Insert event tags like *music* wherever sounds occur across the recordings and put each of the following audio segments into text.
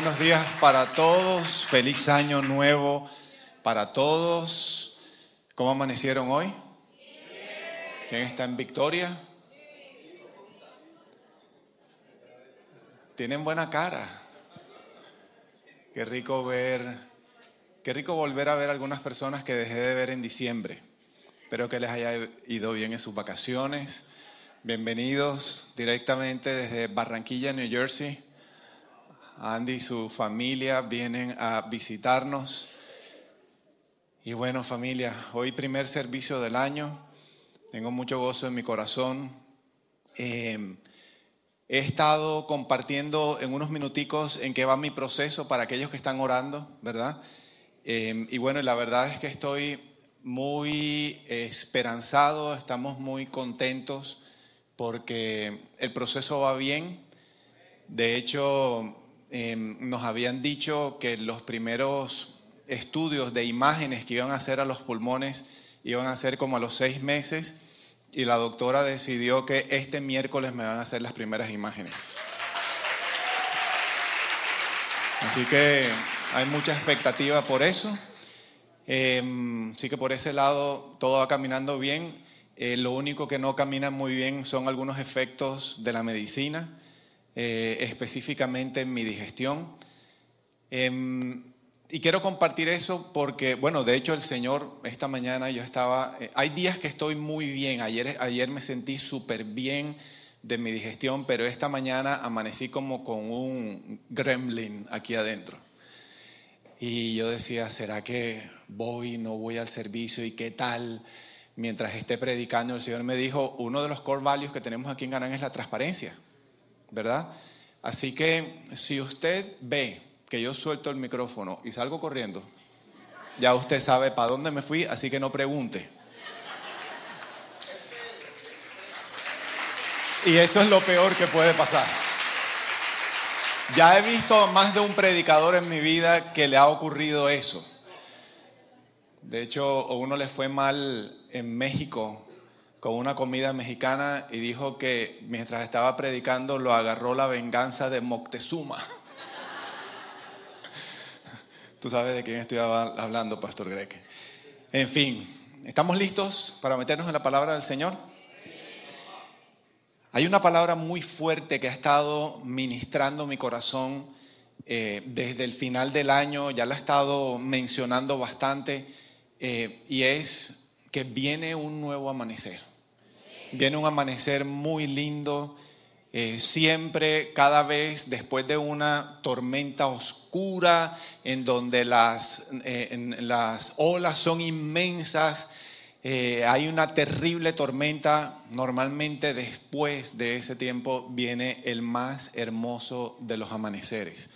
buenos días para todos. Feliz año nuevo para todos. ¿Cómo amanecieron hoy? ¿Quién está en victoria? Tienen buena cara. Qué rico ver, qué rico volver a ver algunas personas que dejé de ver en diciembre. Espero que les haya ido bien en sus vacaciones. Bienvenidos directamente desde Barranquilla, New Jersey. Andy y su familia vienen a visitarnos. Y bueno, familia, hoy primer servicio del año. Tengo mucho gozo en mi corazón. Eh, he estado compartiendo en unos minuticos en qué va mi proceso para aquellos que están orando, ¿verdad? Eh, y bueno, la verdad es que estoy muy esperanzado, estamos muy contentos porque el proceso va bien. De hecho, Em, nos habían dicho que los primeros estudios de imágenes que iban a hacer a los pulmones iban a ser como a los seis meses y la doctora decidió que este miércoles me van a hacer las primeras imágenes. Así que hay mucha expectativa por eso. Eh, así que por ese lado todo va caminando bien. Eh, lo único que no camina muy bien son algunos efectos de la medicina. Eh, específicamente en mi digestión. Em, y quiero compartir eso porque, bueno, de hecho el Señor, esta mañana yo estaba, eh, hay días que estoy muy bien, ayer, ayer me sentí súper bien de mi digestión, pero esta mañana amanecí como con un gremlin aquí adentro. Y yo decía, ¿será que voy, no voy al servicio y qué tal? Mientras esté predicando, el Señor me dijo, uno de los core values que tenemos aquí en Ganán es la transparencia. ¿Verdad? Así que si usted ve que yo suelto el micrófono y salgo corriendo, ya usted sabe para dónde me fui, así que no pregunte. Y eso es lo peor que puede pasar. Ya he visto más de un predicador en mi vida que le ha ocurrido eso. De hecho, a uno le fue mal en México con una comida mexicana y dijo que mientras estaba predicando lo agarró la venganza de Moctezuma. *laughs* Tú sabes de quién estoy hablando, Pastor Greg. En fin, ¿estamos listos para meternos en la palabra del Señor? Hay una palabra muy fuerte que ha estado ministrando mi corazón eh, desde el final del año, ya la he estado mencionando bastante, eh, y es que viene un nuevo amanecer. Viene un amanecer muy lindo. Eh, siempre, cada vez después de una tormenta oscura en donde las, eh, las olas son inmensas, eh, hay una terrible tormenta, normalmente después de ese tiempo viene el más hermoso de los amaneceres.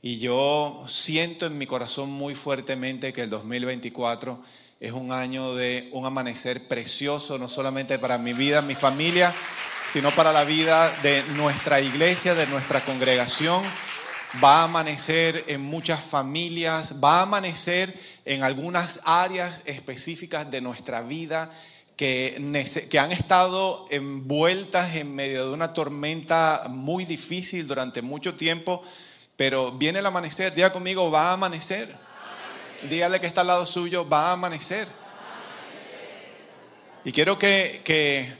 Y yo siento en mi corazón muy fuertemente que el 2024 es un año de un amanecer precioso, no solamente para mi vida, mi familia, sino para la vida de nuestra iglesia, de nuestra congregación. Va a amanecer en muchas familias, va a amanecer en algunas áreas específicas de nuestra vida que, han estado envueltas en medio de una tormenta muy difícil durante mucho tiempo, pero viene el amanecer, diga conmigo, va a amanecer. Dígale que está al lado suyo, va a amanecer. Y quiero que,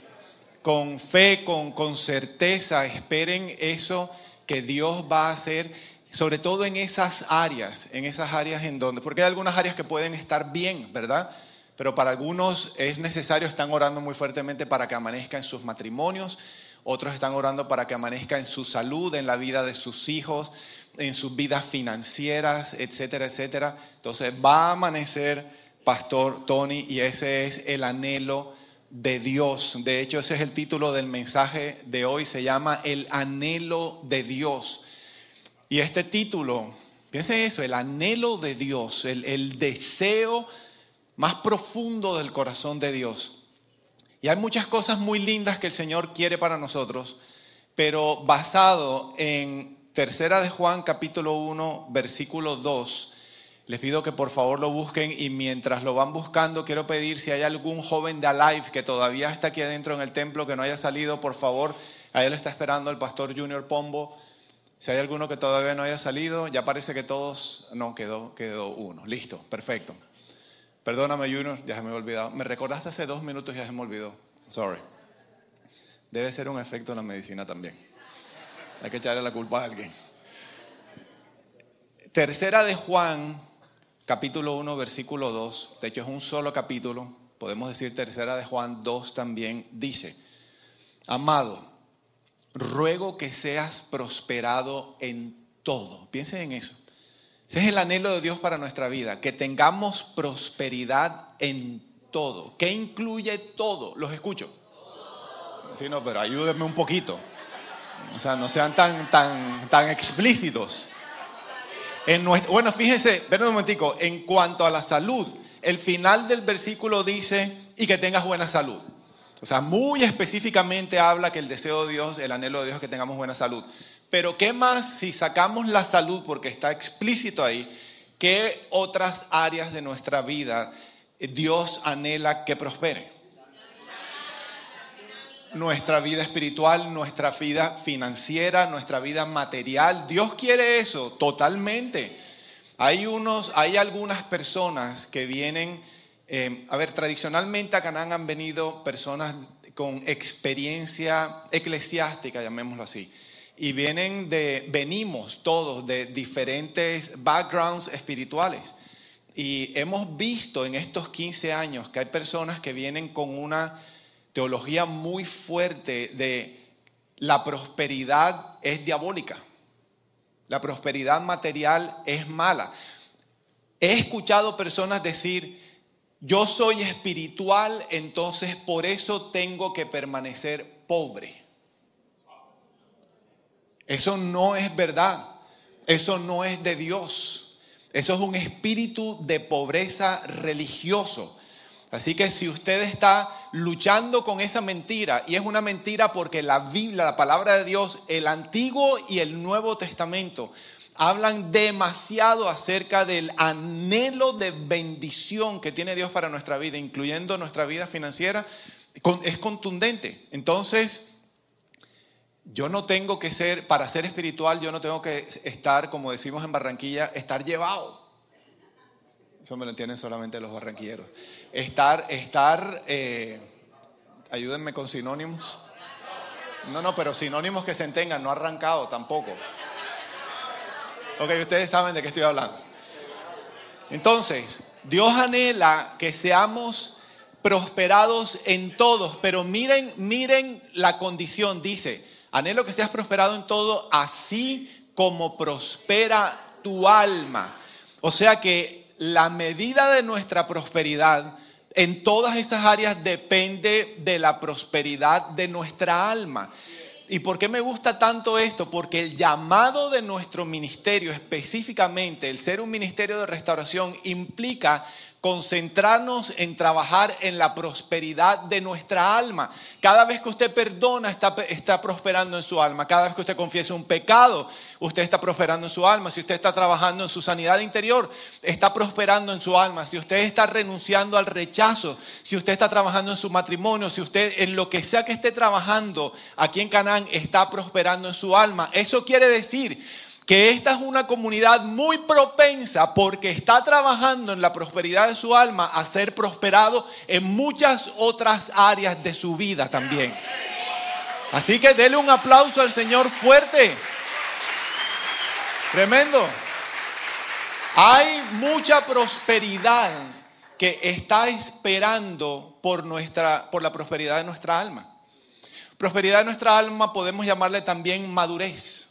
con fe, con, con certeza, esperen eso que Dios va a hacer, sobre todo en esas áreas, en esas áreas en donde, porque hay algunas áreas que pueden estar bien, ¿verdad? Pero para algunos es necesario, están orando muy fuertemente para que amanezca en sus matrimonios, otros están orando para que amanezca en su salud, en la vida de sus hijos, en sus vidas financieras, etcétera, etcétera. Entonces va a amanecer Pastor Tony y ese es el anhelo de Dios. De hecho, ese es el título del mensaje de hoy, se llama El anhelo de Dios. Y este título, piensen eso, el anhelo de Dios, el, el deseo más profundo del corazón de Dios. Y hay muchas cosas muy lindas que el Señor quiere para nosotros, pero basado en Tercera de Juan capítulo 1 versículo 2. Les pido que por favor lo busquen y mientras lo van buscando quiero pedir si hay algún joven de Alive que todavía está aquí adentro en el templo que no haya salido, por favor, a él está esperando el pastor Junior Pombo. Si hay alguno que todavía no haya salido, ya parece que todos, no, quedó, quedó uno. Listo, perfecto. Perdóname, Junior, ya se me olvidado. Me recordaste hace dos minutos y ya se me olvidó. Sorry. Debe ser un efecto en la medicina también. Hay que echarle la culpa a alguien. Tercera de Juan, capítulo 1, versículo 2. De hecho, es un solo capítulo. Podemos decir tercera de Juan 2 también. Dice, amado, ruego que seas prosperado en todo. Piensen en eso. Ese es el anhelo de Dios para nuestra vida, que tengamos prosperidad en todo. ¿Qué incluye todo? Los escucho. Sí, no, pero ayúdenme un poquito. O sea, no sean tan, tan, tan explícitos. En bueno, fíjense, ven un momentico, en cuanto a la salud, el final del versículo dice, y que tengas buena salud. O sea, muy específicamente habla que el deseo de Dios, el anhelo de Dios es que tengamos buena salud. Pero ¿qué más si sacamos la salud, porque está explícito ahí, qué otras áreas de nuestra vida Dios anhela que prospere? Nuestra vida espiritual, nuestra vida financiera, nuestra vida material. Dios quiere eso totalmente. Hay, unos, hay algunas personas que vienen eh, a ver, tradicionalmente a Canaán han venido personas con experiencia eclesiástica, llamémoslo así. Y venimos todos de diferentes backgrounds espirituales. Y hemos visto en estos 15 años que hay personas que vienen con una teología muy fuerte de la prosperidad es diabólica. La prosperidad material es mala. He escuchado personas decir, yo soy espiritual, entonces por eso tengo que permanecer pobre. Eso no es verdad. Eso no es de Dios. Eso es un espíritu de pobreza religioso. Así que si usted está luchando con esa mentira, y es una mentira porque la Biblia, la palabra de Dios, el Antiguo y el Nuevo Testamento, hablan demasiado acerca del anhelo de bendición que tiene Dios para nuestra vida, incluyendo nuestra vida financiera, es contundente. Entonces, yo no tengo que ser, para ser espiritual, yo no tengo que estar, como decimos en Barranquilla, estar llevado. Eso me lo entienden solamente los barranquilleros. Estar, estar, eh, ayúdenme con sinónimos. No, no, pero sinónimos que se entengan, no arrancado tampoco. Ok, ustedes saben de qué estoy hablando. Entonces, Dios anhela que seamos prosperados en todos, pero miren, miren la condición, dice, anhelo que seas prosperado en todo, así como prospera tu alma. O sea que la medida de nuestra prosperidad en todas esas áreas depende de la prosperidad de nuestra alma. ¿Y por qué me gusta tanto esto? Porque el llamado de nuestro ministerio, específicamente el ser un ministerio de restauración, implica concentrarnos en trabajar en la prosperidad de nuestra alma. Cada vez que usted perdona, está, prosperando en su alma. Cada vez que usted confiesa un pecado, usted está prosperando en su alma. Si usted está trabajando en su sanidad interior, está prosperando en su alma. Si usted está renunciando al rechazo, si usted está trabajando en su matrimonio, si usted en lo que sea que esté trabajando aquí en Canaán está prosperando en su alma. Eso quiere decir que esta es una comunidad muy propensa porque está trabajando en la prosperidad de su alma a ser prosperado en muchas otras áreas de su vida también. Así que dele un aplauso al Señor fuerte. Tremendo. Hay mucha prosperidad que está esperando por, nuestra, por la prosperidad de nuestra alma. Prosperidad de nuestra alma podemos llamarle también madurez.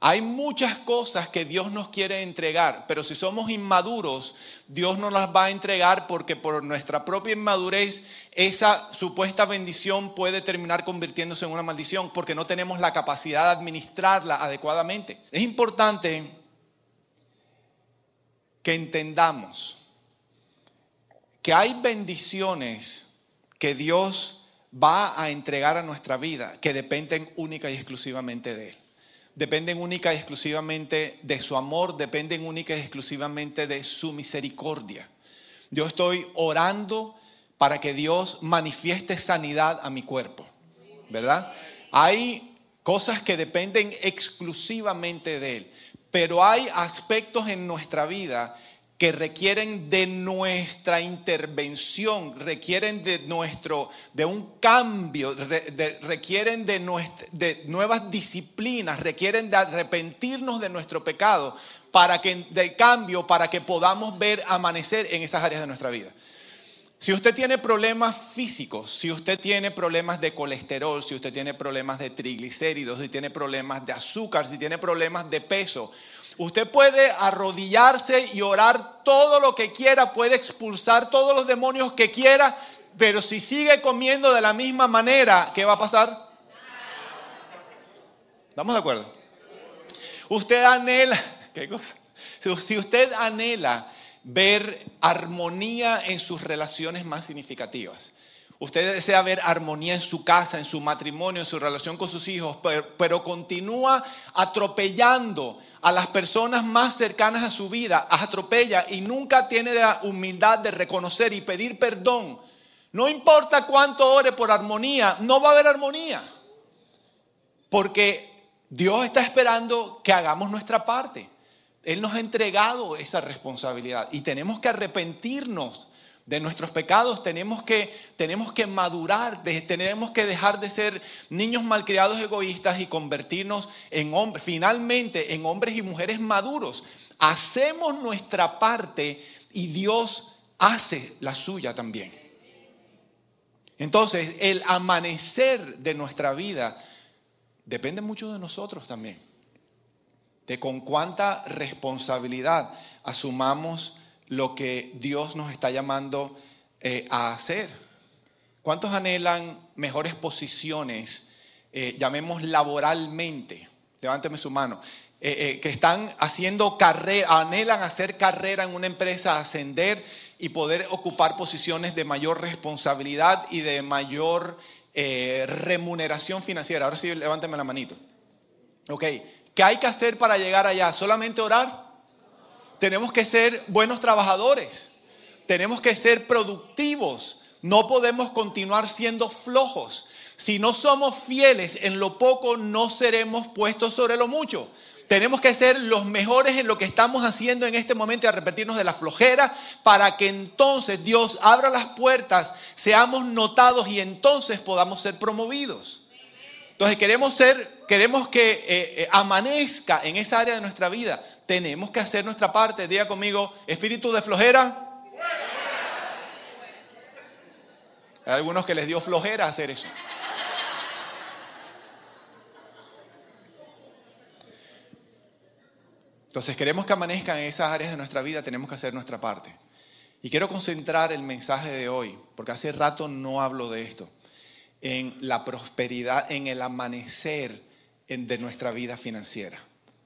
Hay muchas cosas que Dios nos quiere entregar, pero si somos inmaduros, Dios no las va a entregar porque por nuestra propia inmadurez esa supuesta bendición puede terminar convirtiéndose en una maldición porque no tenemos la capacidad de administrarla adecuadamente. Es importante que entendamos que hay bendiciones que Dios va a entregar a nuestra vida que dependen única y exclusivamente de Él dependen única y exclusivamente de su amor, dependen única y exclusivamente de su misericordia. Yo estoy orando para que Dios manifieste sanidad a mi cuerpo, ¿verdad? Hay cosas que dependen exclusivamente de Él. Pero hay aspectos en nuestra vida que requieren de nuestra intervención, requieren de nuestro, de un cambio, requieren de, de nuevas disciplinas, requieren de arrepentirnos de nuestro pecado para que, de cambio, para que podamos ver amanecer en esas áreas de nuestra vida. Si usted tiene problemas físicos, si usted tiene problemas de colesterol, si usted tiene problemas de triglicéridos, si tiene problemas de azúcar, si tiene problemas de peso, Usted puede arrodillarse y orar todo lo que quiera, puede expulsar todos los demonios que quiera, pero si sigue comiendo de la misma manera, ¿qué va a pasar? ¿Estamos de acuerdo? Usted anhela, *laughs* ¿qué cosa? Si usted anhela ver armonía en sus relaciones más significativas, Usted desea ver armonía en su casa, en su matrimonio, en su relación con sus hijos, pero, continúa atropellando a las personas más cercanas a su vida, atropella y nunca tiene la humildad de reconocer y pedir perdón. No importa cuánto ore por armonía, no va a haber armonía. Porque Dios está esperando que hagamos nuestra parte. Él nos ha entregado esa responsabilidad y tenemos que arrepentirnos de nuestros pecados, tenemos que, tenemos que madurar, tenemos que dejar de ser niños malcriados egoístas y convertirnos en hombres, finalmente en hombres y mujeres maduros. Hacemos nuestra parte y Dios hace la suya también. Entonces, el amanecer de nuestra vida depende mucho de nosotros también, de con cuánta responsabilidad asumamos lo que Dios nos está llamando eh, a hacer. ¿Cuántos anhelan mejores posiciones, eh, llamemos laboralmente? Levánteme su mano. Eh, que están haciendo carrera, anhelan hacer carrera en una empresa, ascender y poder ocupar posiciones de mayor responsabilidad y de mayor remuneración financiera. Ahora sí, levánteme la manito. Ok, ¿qué hay que hacer para llegar allá? ¿Solamente orar? Tenemos que ser buenos trabajadores, tenemos que ser productivos, no podemos continuar siendo flojos. Si no somos fieles en lo poco, no seremos puestos sobre lo mucho. Tenemos que ser los mejores en lo que estamos haciendo en este momento y arrepentirnos de la flojera para que entonces Dios abra las puertas, seamos notados y entonces podamos ser promovidos. Entonces queremos ser, queremos que eh, eh, amanezca en esa área de nuestra vida tenemos que hacer nuestra parte. Diga conmigo, espíritu de flojera. Hay algunos que les dio flojera hacer eso. Entonces queremos que amanezcan en esas áreas de nuestra vida, tenemos que hacer nuestra parte. Y quiero concentrar el mensaje de hoy, porque hace rato no hablo de esto, en la prosperidad, en el amanecer de nuestra vida financiera.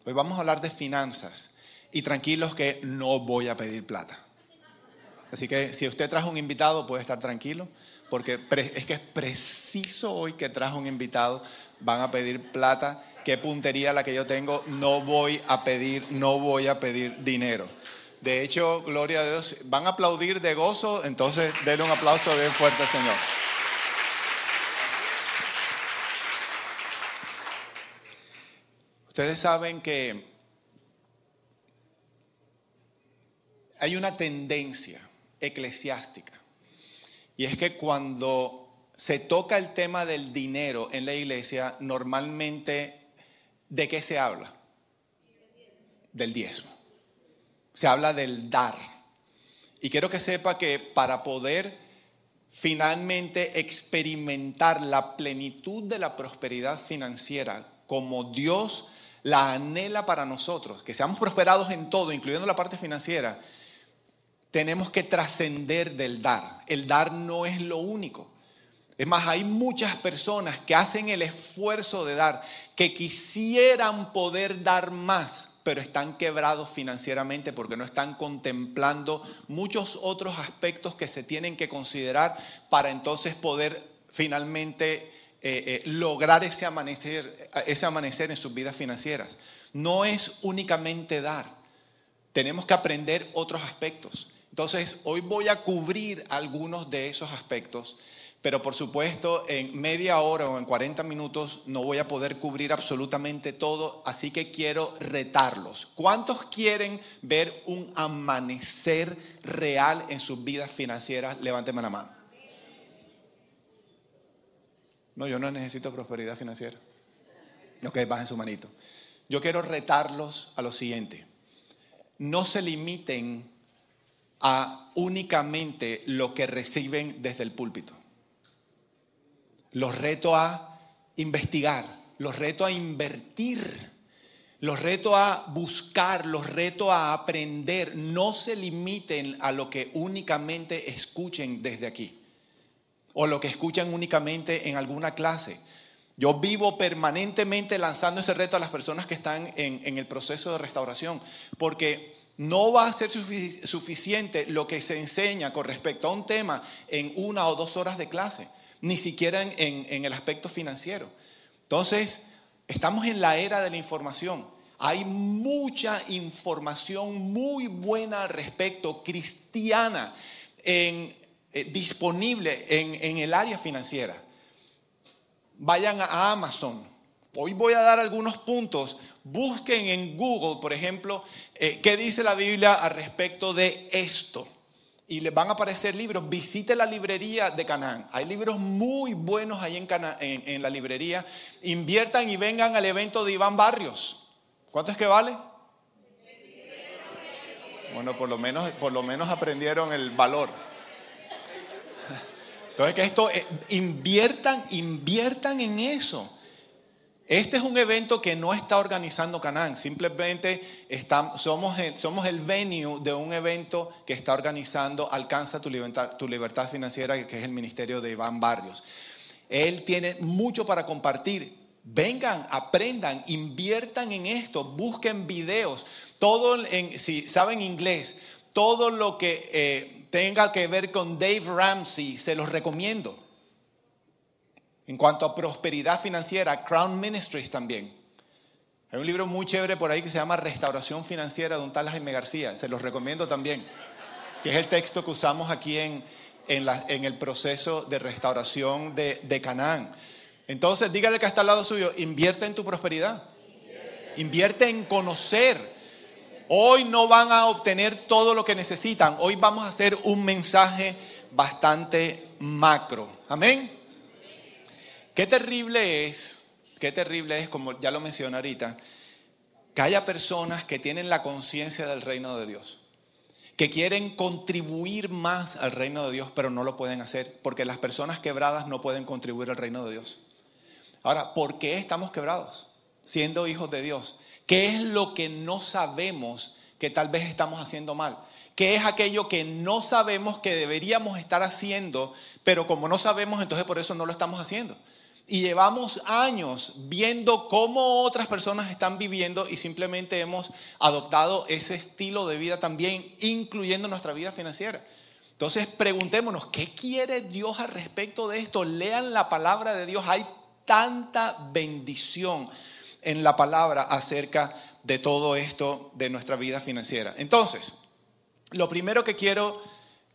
Hoy vamos a hablar de finanzas y tranquilos que no voy a pedir plata. Así que si usted trajo un invitado puede estar tranquilo, porque es que es preciso hoy que trajo un invitado, van a pedir plata, qué puntería la que yo tengo, no voy a pedir, no voy a pedir dinero. De hecho, gloria a Dios, van a aplaudir de gozo, entonces denle un aplauso bien fuerte al Señor. Ustedes saben que hay una tendencia eclesiástica y es que cuando se toca el tema del dinero en la iglesia, normalmente, ¿de qué se habla? Del diezmo. Se habla del dar. Y quiero que sepa que para poder finalmente experimentar la plenitud de la prosperidad financiera como Dios la anhela para nosotros, que seamos prosperados en todo, incluyendo la parte financiera, tenemos que trascender del dar. El dar no es lo único. Es más, hay muchas personas que hacen el esfuerzo de dar, que quisieran poder dar más, pero están quebrados financieramente porque no están contemplando muchos otros aspectos que se tienen que considerar para entonces poder finalmente eh, eh, lograr ese amanecer, ese amanecer en sus vidas financieras. No es únicamente dar, tenemos que aprender otros aspectos. Entonces, hoy voy a cubrir algunos de esos aspectos pero por supuesto en media hora o en 40 minutos no voy a poder cubrir absolutamente todo, así que quiero retarlos. ¿Cuántos quieren ver un amanecer real en sus vidas financieras? Levánteme la mano. No, yo no necesito prosperidad financiera. Ok, bajen su manito. Yo quiero retarlos a lo siguiente. No se limiten a únicamente lo que reciben desde el púlpito los reto a investigar, los reto a invertir, los reto a buscar, los reto a aprender. No se limiten a lo que únicamente escuchen desde aquí o lo que escuchan únicamente en alguna clase. Yo vivo permanentemente lanzando ese reto a las personas que están en, el proceso de restauración, porque no va a ser suficiente lo que se enseña con respecto a un tema en una o dos horas de clase ni siquiera en, el aspecto financiero. Entonces, estamos en la era de la información. Hay mucha información muy buena al respecto, cristiana, eh, disponible en, en, el área financiera. Vayan a Amazon. Hoy voy a dar algunos puntos. Busquen en Google, por ejemplo, eh, qué dice la Biblia al respecto de esto y les van a aparecer libros. Visite la librería de Canaán. Hay libros muy buenos ahí en, en, la librería. Inviertan y vengan al evento de Iván Barrios. ¿Cuánto es que vale? Bueno, por lo menos, por lo menos aprendieron el valor. Entonces, que esto, eh, inviertan, inviertan en eso. Este es un evento que no está organizando Canán, simplemente somos, el, somos el venue de un evento que está organizando Alcanza tu libertad, tu financiera, que es el ministerio de Iván Barrios. Él tiene mucho para compartir. Vengan, aprendan, inviertan en esto, busquen videos, todo si saben inglés, todo lo que eh, tenga que ver con Dave Ramsey, se los recomiendo. En cuanto a prosperidad financiera, Crown Ministries también. Hay un libro muy chévere por ahí que se llama Restauración Financiera de un tal Jaime García. Se los recomiendo también. Que es el texto que usamos aquí en, en, el proceso de restauración de, de Canaán. Entonces, dígale que está al lado suyo, invierte en tu prosperidad. Invierte en conocer. Hoy no van a obtener todo lo que necesitan. Hoy vamos a hacer un mensaje bastante macro. Amén. Qué terrible es, qué terrible es, como ya lo mencioné ahorita, que haya personas que tienen la conciencia del reino de Dios, que quieren contribuir más al reino de Dios, pero no lo pueden hacer, porque las personas quebradas no pueden contribuir al reino de Dios. Ahora, ¿por qué estamos quebrados siendo hijos de Dios? ¿Qué es lo que no sabemos que tal vez estamos haciendo mal? ¿Qué es aquello que no sabemos que deberíamos estar haciendo, pero como no sabemos, entonces por eso no lo estamos haciendo? y llevamos años viendo cómo otras personas están viviendo y simplemente hemos adoptado ese estilo de vida también, incluyendo nuestra vida financiera. Entonces preguntémonos, ¿qué quiere Dios al respecto de esto? Lean la palabra de Dios. Hay tanta bendición en la palabra acerca de todo esto de nuestra vida financiera. Entonces, lo primero que quiero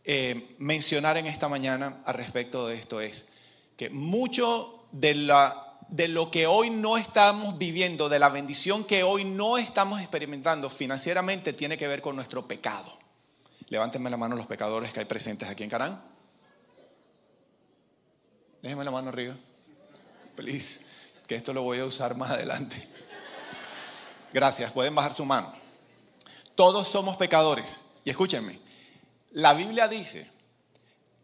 eh, mencionar en esta mañana al respecto de esto es que mucho de, lo que hoy no estamos viviendo, de la bendición que hoy no estamos experimentando financieramente, tiene que ver con nuestro pecado. Levántenme la mano los pecadores que hay presentes aquí en Carán. Déjenme la mano arriba. Please, que esto lo voy a usar más adelante. Gracias, pueden bajar su mano. Todos somos pecadores. Y escúchenme, la Biblia dice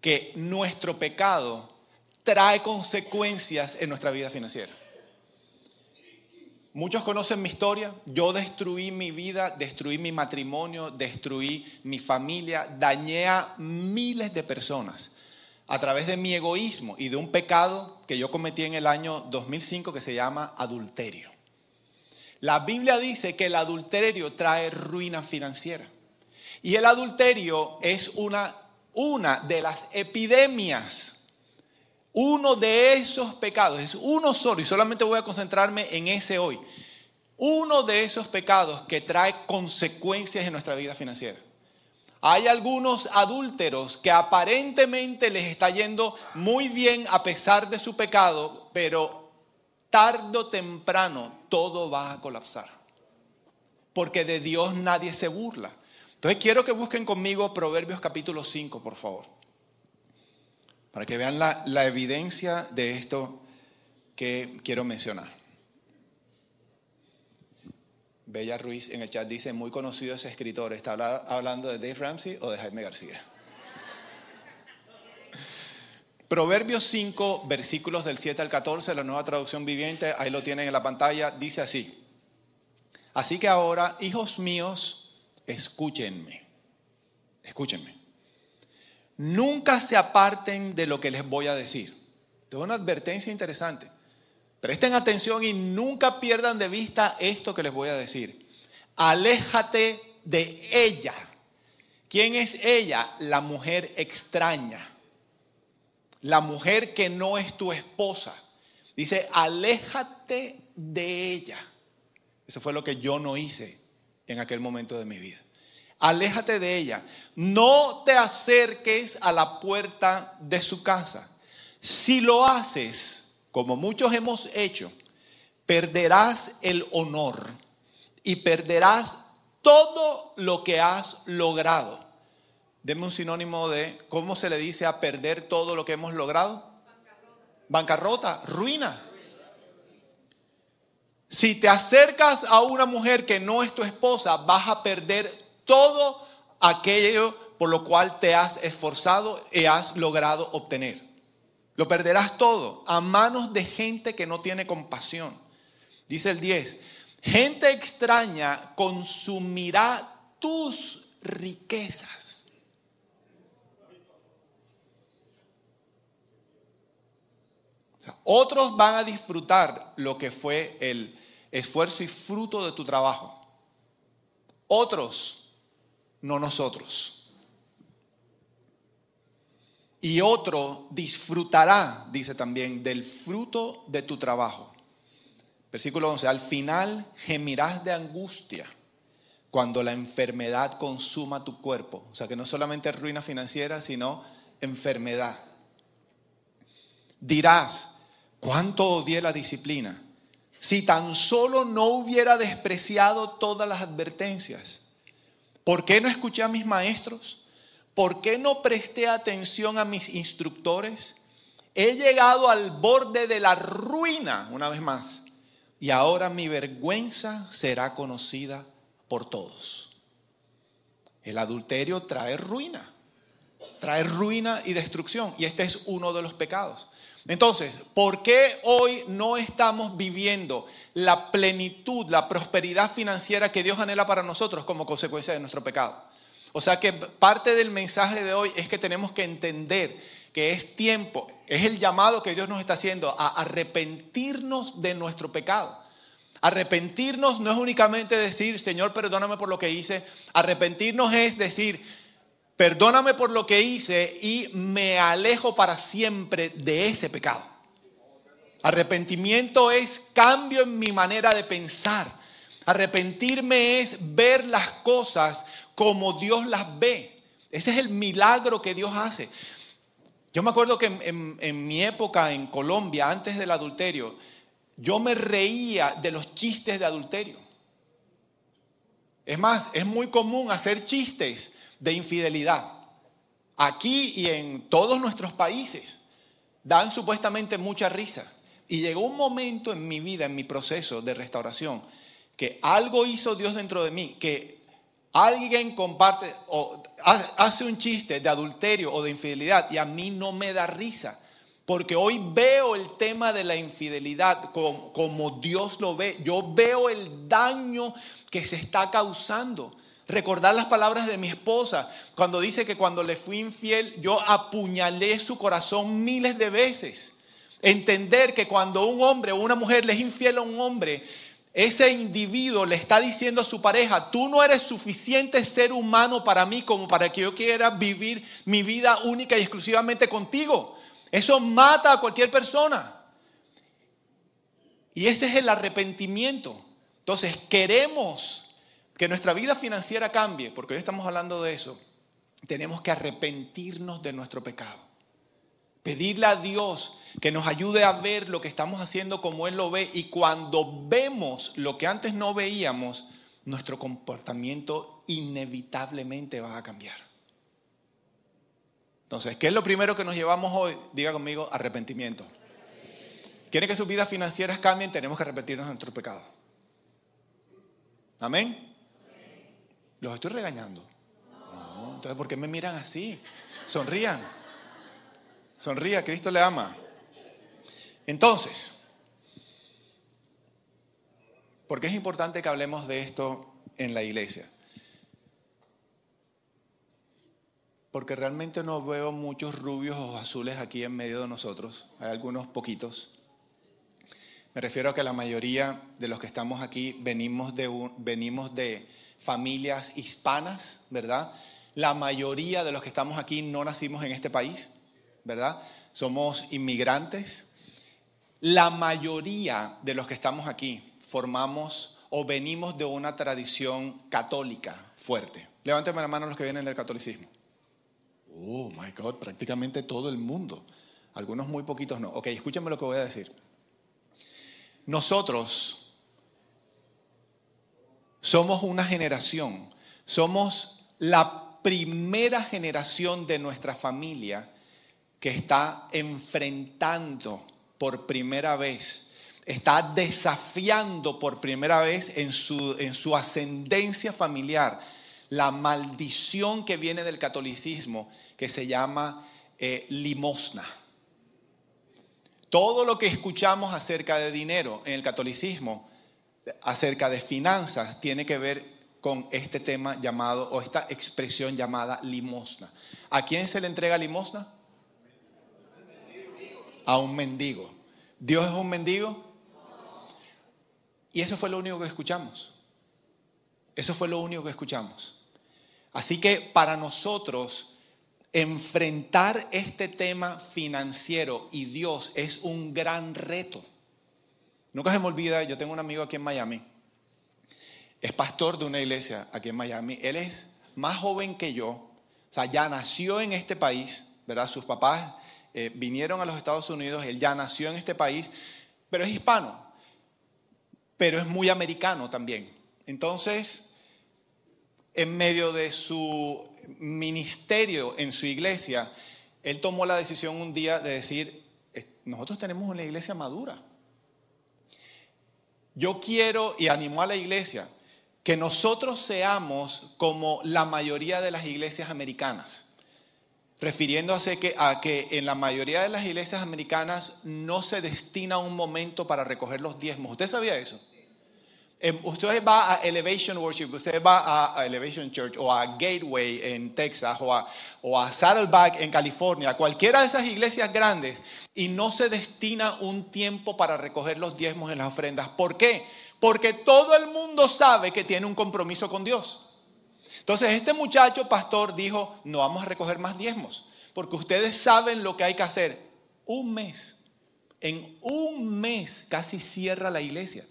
que nuestro pecado trae consecuencias en nuestra vida financiera. Muchos conocen mi historia. Yo destruí mi vida, destruí mi matrimonio, destruí mi familia, dañé a miles de personas a través de mi egoísmo y de un pecado que yo cometí en el año 2005 que se llama adulterio. La Biblia dice que el adulterio trae ruina financiera. Y el adulterio es una, una de las epidemias uno de esos pecados, es uno solo, y solamente voy a concentrarme en ese hoy. Uno de esos pecados que trae consecuencias en nuestra vida financiera. Hay algunos adúlteros que aparentemente les está yendo muy bien a pesar de su pecado, pero tarde o temprano todo va a colapsar. Porque de Dios nadie se burla. Entonces quiero que busquen conmigo Proverbios capítulo 5, por favor. Para que vean la, la evidencia de esto que quiero mencionar. Bella Ruiz en el chat dice, muy conocido ese escritor, ¿está hablando de Dave Ramsey o de Jaime García? *laughs* Proverbios 5, versículos del 7 al 14, la nueva traducción viviente, ahí lo tienen en la pantalla, dice así. Así que ahora, hijos míos, escúchenme, escúchenme. Nunca se aparten de lo que les voy a decir. Es una advertencia interesante. Presten atención y nunca pierdan de vista esto que les voy a decir. Aléjate de ella. ¿Quién es ella? La mujer extraña. La mujer que no es tu esposa. Dice, aléjate de ella. Eso fue lo que yo no hice en aquel momento de mi vida. Aléjate de ella. No te acerques a la puerta de su casa. Si lo haces, como muchos hemos hecho, perderás el honor y perderás todo lo que has logrado. Deme un sinónimo de cómo se le dice a perder todo lo que hemos logrado. Bancarrota, ruina. Si te acercas a una mujer que no es tu esposa, vas a perder todo aquello por lo cual te has esforzado y has logrado obtener. Lo perderás todo a manos de gente que no tiene compasión. Dice el 10, gente extraña consumirá tus riquezas. otros van a disfrutar lo que fue el esfuerzo y fruto de tu trabajo. Otros, no nosotros y otro disfrutará, dice también, del fruto de tu trabajo. Versículo 11, al final gemirás de angustia cuando la enfermedad consuma tu cuerpo. O sea que no solamente ruina financiera, sino enfermedad. Dirás, ¿cuánto odié la disciplina? Si tan solo no hubiera despreciado todas las advertencias. ¿Por qué no escuché a mis maestros? ¿Por qué no presté atención a mis instructores? He llegado al borde de la ruina, una vez más, y ahora mi vergüenza será conocida por todos. El adulterio trae ruina, trae ruina y destrucción, y este es uno de los pecados. Entonces, ¿por qué hoy no estamos viviendo la plenitud, la prosperidad financiera que Dios anhela para nosotros como consecuencia de nuestro pecado? O sea que parte del mensaje de hoy es que tenemos que entender que es tiempo, es el llamado que Dios nos está haciendo a arrepentirnos de nuestro pecado. Arrepentirnos no es únicamente decir, Señor, perdóname por lo que hice. Arrepentirnos es decir, perdóname por lo que hice y me alejo para siempre de ese pecado. Arrepentimiento es cambio en mi manera de pensar. Arrepentirme es ver las cosas como Dios las ve. Ese es el milagro que Dios hace. Yo me acuerdo que en, mi época en Colombia, antes del adulterio, yo me reía de los chistes de adulterio. Es más, es muy común hacer chistes de infidelidad. Aquí y en todos nuestros países dan supuestamente mucha risa. Y llegó un momento en mi vida, en mi proceso de restauración, que algo hizo Dios dentro de mí, que alguien comparte o hace un chiste de adulterio o de infidelidad y a mí no me da risa. Porque hoy veo el tema de la infidelidad como, como, Dios lo ve. Yo veo el daño que se está causando. Recordar las palabras de mi esposa cuando dice que cuando le fui infiel yo apuñalé su corazón miles de veces. Entender que cuando un hombre o una mujer le es infiel a un hombre, ese individuo le está diciendo a su pareja, tú no eres suficiente ser humano para mí como para que yo quiera vivir mi vida única y exclusivamente contigo. Eso mata a cualquier persona. Y ese es el arrepentimiento. Entonces, queremos que nuestra vida financiera cambie, porque hoy estamos hablando de eso. tenemos que arrepentirnos de nuestro pecado. Pedirle a Dios que nos ayude a ver lo que estamos haciendo como Él lo ve y cuando vemos lo que antes no veíamos, nuestro comportamiento inevitablemente va a cambiar. Entonces, ¿qué es lo primero que nos llevamos hoy? Diga conmigo, arrepentimiento. ¿Quieren que sus vidas financieras cambien? Tenemos que arrepentirnos de nuestro pecado. Amén. ¿Los estoy regañando? Entonces, ¿por qué me miran así? Sonrían. Sonría, Cristo le ama. Entonces, ¿por qué es importante que hablemos de esto en la iglesia? Porque realmente no veo muchos rubios o azules aquí en medio de nosotros. Hay algunos poquitos. Me refiero a que la mayoría de los que estamos aquí venimos de, venimos de familias hispanas, ¿verdad? La mayoría de los que estamos aquí no nacimos en este país. ¿Verdad? Somos inmigrantes. La mayoría de los que estamos aquí formamos o venimos de una tradición católica fuerte. Levánteme la mano los que vienen del catolicismo. Oh, my God, prácticamente todo el mundo. Algunos muy poquitos no. Ok, escúchame lo que voy a decir. Nosotros somos una generación, somos la primera generación de nuestra familia que está enfrentando por primera vez, está desafiando por primera vez en su, en su ascendencia familiar la maldición que viene del catolicismo, que se llama eh, limosna. Todo lo que escuchamos acerca de dinero en el catolicismo, acerca de finanzas, tiene que ver con este tema llamado, o esta expresión llamada limosna. ¿A quién se le entrega limosna? A un mendigo. ¿Dios es un mendigo? Y eso fue lo único que escuchamos. Eso fue lo único que escuchamos. Así que para nosotros enfrentar este tema financiero y Dios es un gran reto. Nunca se me olvida, yo tengo un amigo aquí en Miami, es pastor de una iglesia aquí en Miami, él es más joven que yo, o sea, ya nació en este país, ¿verdad? Sus papás eh, vinieron a los Estados Unidos, él ya nació en este país, pero es hispano, pero es muy americano también. Entonces, en medio de su ministerio en su iglesia, él tomó la decisión un día de decir, nosotros tenemos una iglesia madura. Yo quiero y animó a la iglesia que nosotros seamos como la mayoría de las iglesias americanas refiriéndose que, a que en la mayoría de las iglesias americanas no se destina un momento para recoger los diezmos. ¿Usted sabía eso? Em, usted va a Elevation Worship, usted va a Elevation Church o a Gateway en Texas o a, o a Saddleback en California, cualquiera de esas iglesias grandes, y no se destina un tiempo para recoger los diezmos en las ofrendas. ¿Por qué? Porque todo el mundo sabe que tiene un compromiso con Dios. Entonces este muchacho pastor dijo, no vamos a recoger más diezmos, porque ustedes saben lo que hay que hacer. Un mes, en un mes casi cierra la iglesia.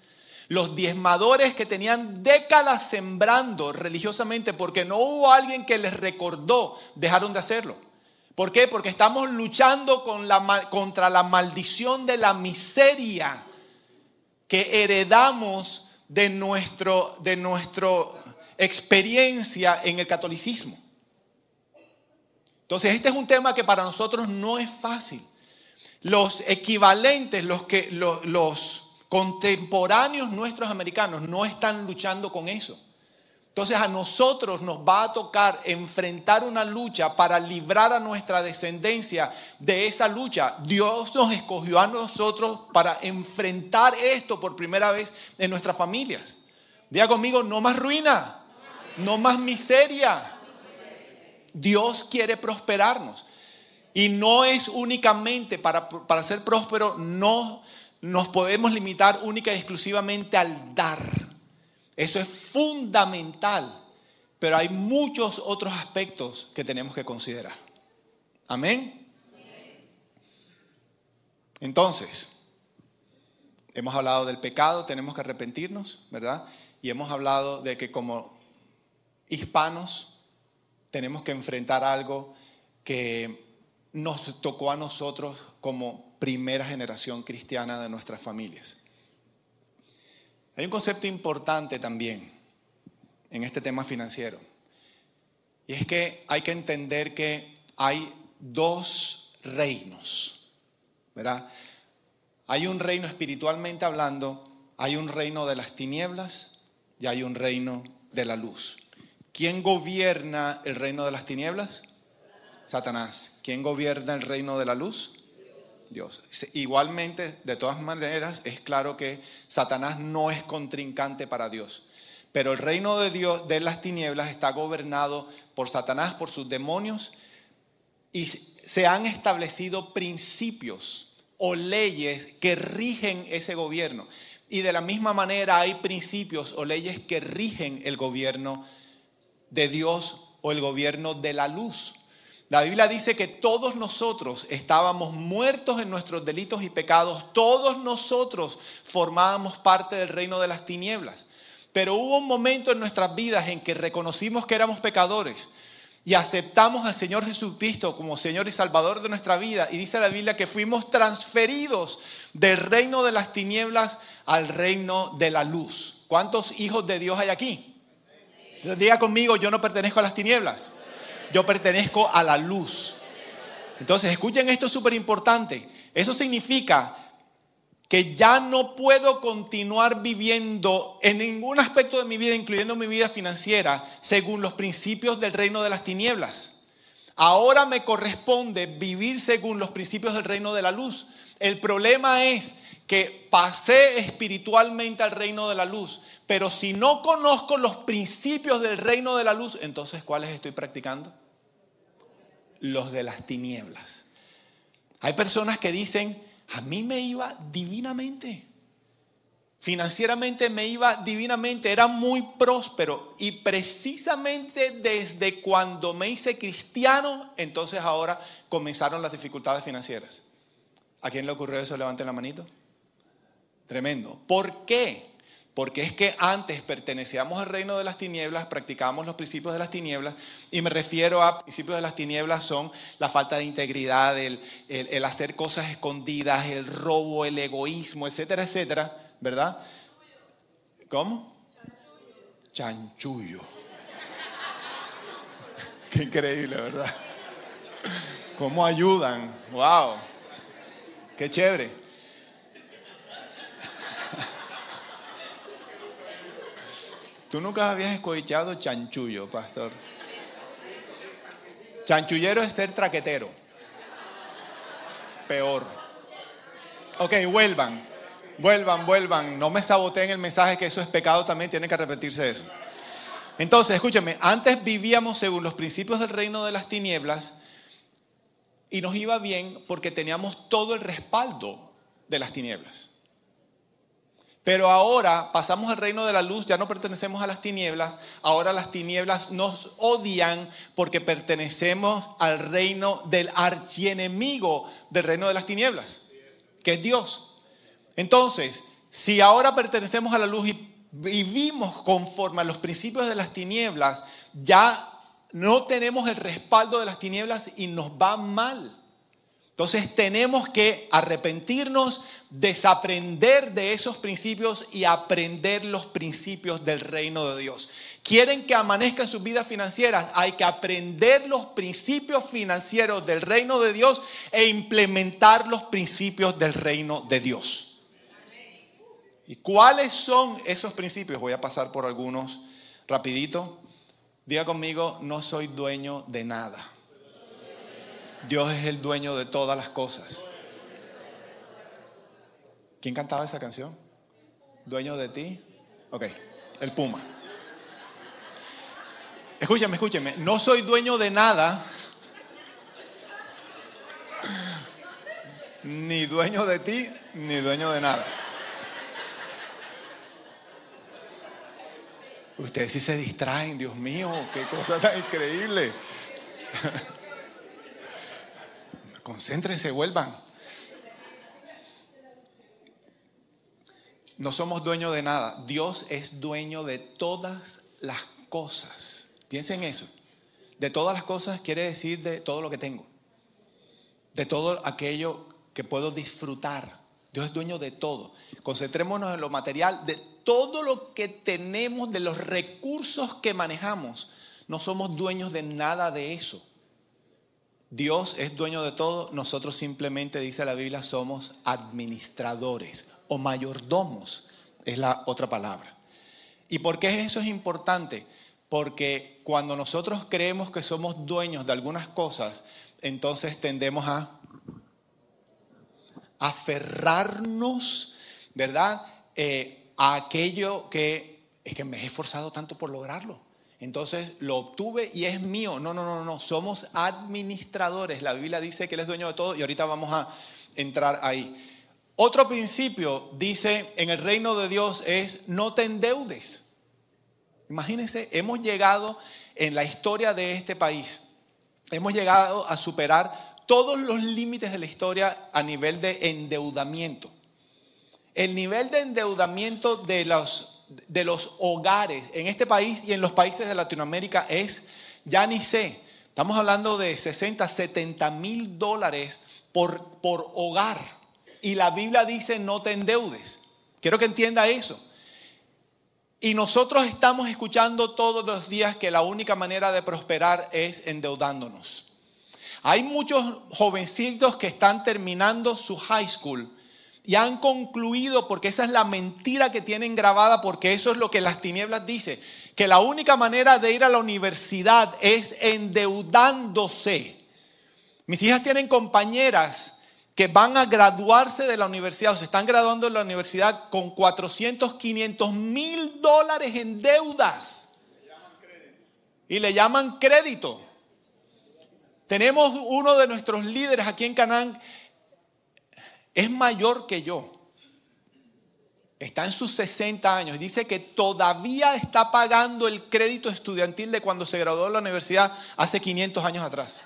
Los diezmadores que tenían décadas sembrando religiosamente porque no hubo alguien que les recordó, dejaron de hacerlo. ¿Por qué? Porque estamos luchando contra la maldición de la miseria que heredamos de nuestro, de nuestro experiencia en el catolicismo. Entonces, este es un tema que para nosotros no es fácil. Los equivalentes, los, que, los, contemporáneos nuestros americanos no están luchando con eso. Entonces a nosotros nos va a tocar enfrentar una lucha para librar a nuestra descendencia de esa lucha. Dios nos escogió a nosotros para enfrentar esto por primera vez en nuestras familias. Diga conmigo, no más ruina no más miseria. Dios quiere prosperarnos. Y no es únicamente para, para ser próspero, no nos podemos limitar única y exclusivamente al dar. Eso es fundamental. Pero hay muchos otros aspectos que tenemos que considerar. Amén. Entonces, hemos hablado del pecado, tenemos que arrepentirnos, ¿verdad? Y hemos hablado de que como hispanos tenemos que enfrentar algo que nos tocó a nosotros como primera generación cristiana de nuestras familias. Hay un concepto importante también en este tema financiero. Y es que hay que entender que hay dos reinos, ¿verdad? Hay un reino espiritualmente hablando, hay un reino de las tinieblas y hay un reino de la luz. ¿Quién gobierna el reino de las tinieblas? Satanás. ¿Quién gobierna el reino de la luz? Dios. Igualmente, de todas maneras, es claro que Satanás no es contrincante para Dios. Pero el reino de Dios, de las tinieblas, está gobernado por Satanás, por sus demonios, y se han establecido principios o leyes que rigen ese gobierno. Y de la misma manera hay principios o leyes que rigen el gobierno de Dios o el gobierno de la luz. La Biblia dice que todos nosotros estábamos muertos en nuestros delitos y pecados, todos nosotros formábamos parte del reino de las tinieblas. Pero hubo un momento en nuestras vidas en que reconocimos que éramos pecadores y aceptamos al Señor Jesucristo como Señor y Salvador de nuestra vida. Y dice la Biblia que fuimos transferidos del reino de las tinieblas al reino de la luz. ¿Cuántos hijos de Dios hay aquí? Diga conmigo, yo no pertenezco a las tinieblas yo pertenezco a la luz. Entonces, escuchen esto súper importante. Eso significa que ya no puedo continuar viviendo en ningún aspecto de mi vida, incluyendo mi vida financiera, según los principios del reino de las tinieblas. Ahora me corresponde vivir según los principios del reino de la luz. El problema es que pasé espiritualmente al reino de la luz, pero si no conozco los principios del reino de la luz, entonces ¿cuáles estoy practicando? los de las tinieblas. Hay personas que dicen, a mí me iba divinamente. Financieramente me iba divinamente, era muy próspero y precisamente desde cuando me hice cristiano, entonces ahora comenzaron las dificultades financieras. ¿A quién le ocurrió eso? Levanten la manito. Tremendo. ¿Por qué? Porque es que antes pertenecíamos al reino de las tinieblas, practicábamos los principios de las tinieblas, y me refiero a principios de las tinieblas son la falta de integridad, el, hacer cosas escondidas, el robo, el egoísmo, etcétera, etcétera, ¿verdad? ¿Cómo? Chanchullo. Qué increíble, ¿verdad? ¿Cómo ayudan? ¡Wow! ¡Qué chévere! Tú nunca habías escuchado chanchullo, pastor. Chanchullero es ser traquetero. Peor. Ok, vuelvan. Vuelvan, vuelvan. No me saboteen el mensaje que eso es pecado también. Tiene que repetirse eso. Entonces, escúchame. Antes vivíamos según los principios del reino de las tinieblas y nos iba bien porque teníamos todo el respaldo de las tinieblas. Pero ahora pasamos al reino de la luz, ya no pertenecemos a las tinieblas, ahora las tinieblas nos odian porque pertenecemos al reino del archienemigo del reino de las tinieblas, que es Dios. Entonces, si ahora pertenecemos a la luz y vivimos conforme a los principios de las tinieblas, ya no tenemos el respaldo de las tinieblas y nos va mal. Entonces tenemos que arrepentirnos, desaprender de esos principios y aprender los principios del reino de Dios. Quieren que amanezcan sus vidas financieras, hay que aprender los principios financieros del reino de Dios e implementar los principios del reino de Dios. ¿Y cuáles son esos principios? Voy a pasar por algunos rapidito. Diga conmigo, no soy dueño de nada. Dios es el dueño de todas las cosas. ¿Quién cantaba esa canción? ¿Dueño de ti? Ok, el Puma. Escúchame, escúchame. No soy dueño de nada. Ni dueño de ti, ni dueño de nada. Ustedes sí se distraen, Dios mío, qué cosa tan increíble. Concéntrense, vuelvan. No somos dueños de nada. Dios es dueño de todas las cosas. Piensen eso. de todas las cosas quiere decir de todo lo que tengo, de todo aquello que puedo disfrutar. Dios es dueño de todo. Concentrémonos en lo material, de todo lo que tenemos, de los recursos que manejamos. No somos dueños de nada de eso. Dios es dueño de todo, nosotros simplemente, dice la Biblia, somos administradores o mayordomos, es la otra palabra. ¿Y por qué eso es importante? Porque cuando nosotros creemos que somos dueños de algunas cosas, entonces tendemos a aferrarnos, ¿verdad? Eh, a aquello que es que me he esforzado tanto por lograrlo. Entonces lo obtuve y es mío. No, no, no, no. Somos administradores. La Biblia dice que Él es dueño de todo y ahorita vamos a entrar ahí. Otro principio dice en el reino de Dios es no te endeudes. Imagínense, hemos llegado en la historia de este país, hemos llegado a superar todos los límites de la historia a nivel de endeudamiento. El nivel de endeudamiento de los de los hogares en este país y en los países de Latinoamérica es, ya ni sé, estamos hablando de 60, 70 mil dólares por, por hogar. Y la Biblia dice no te endeudes. Quiero que entienda eso. Y nosotros estamos escuchando todos los días que la única manera de prosperar es endeudándonos. Hay muchos jovencitos que están terminando su high school y han concluido, porque esa es la mentira que tienen grabada, porque eso es lo que las tinieblas dice, que la única manera de ir a la universidad es endeudándose. Mis hijas tienen compañeras que van a graduarse de la universidad o se están graduando de la universidad con 400, 500 mil dólares en deudas. Y le llaman crédito. Tenemos uno de nuestros líderes aquí en Canaán es mayor que yo. Está en sus 60 años. Dice que todavía está pagando el crédito estudiantil de cuando se graduó de la universidad hace 500 años atrás.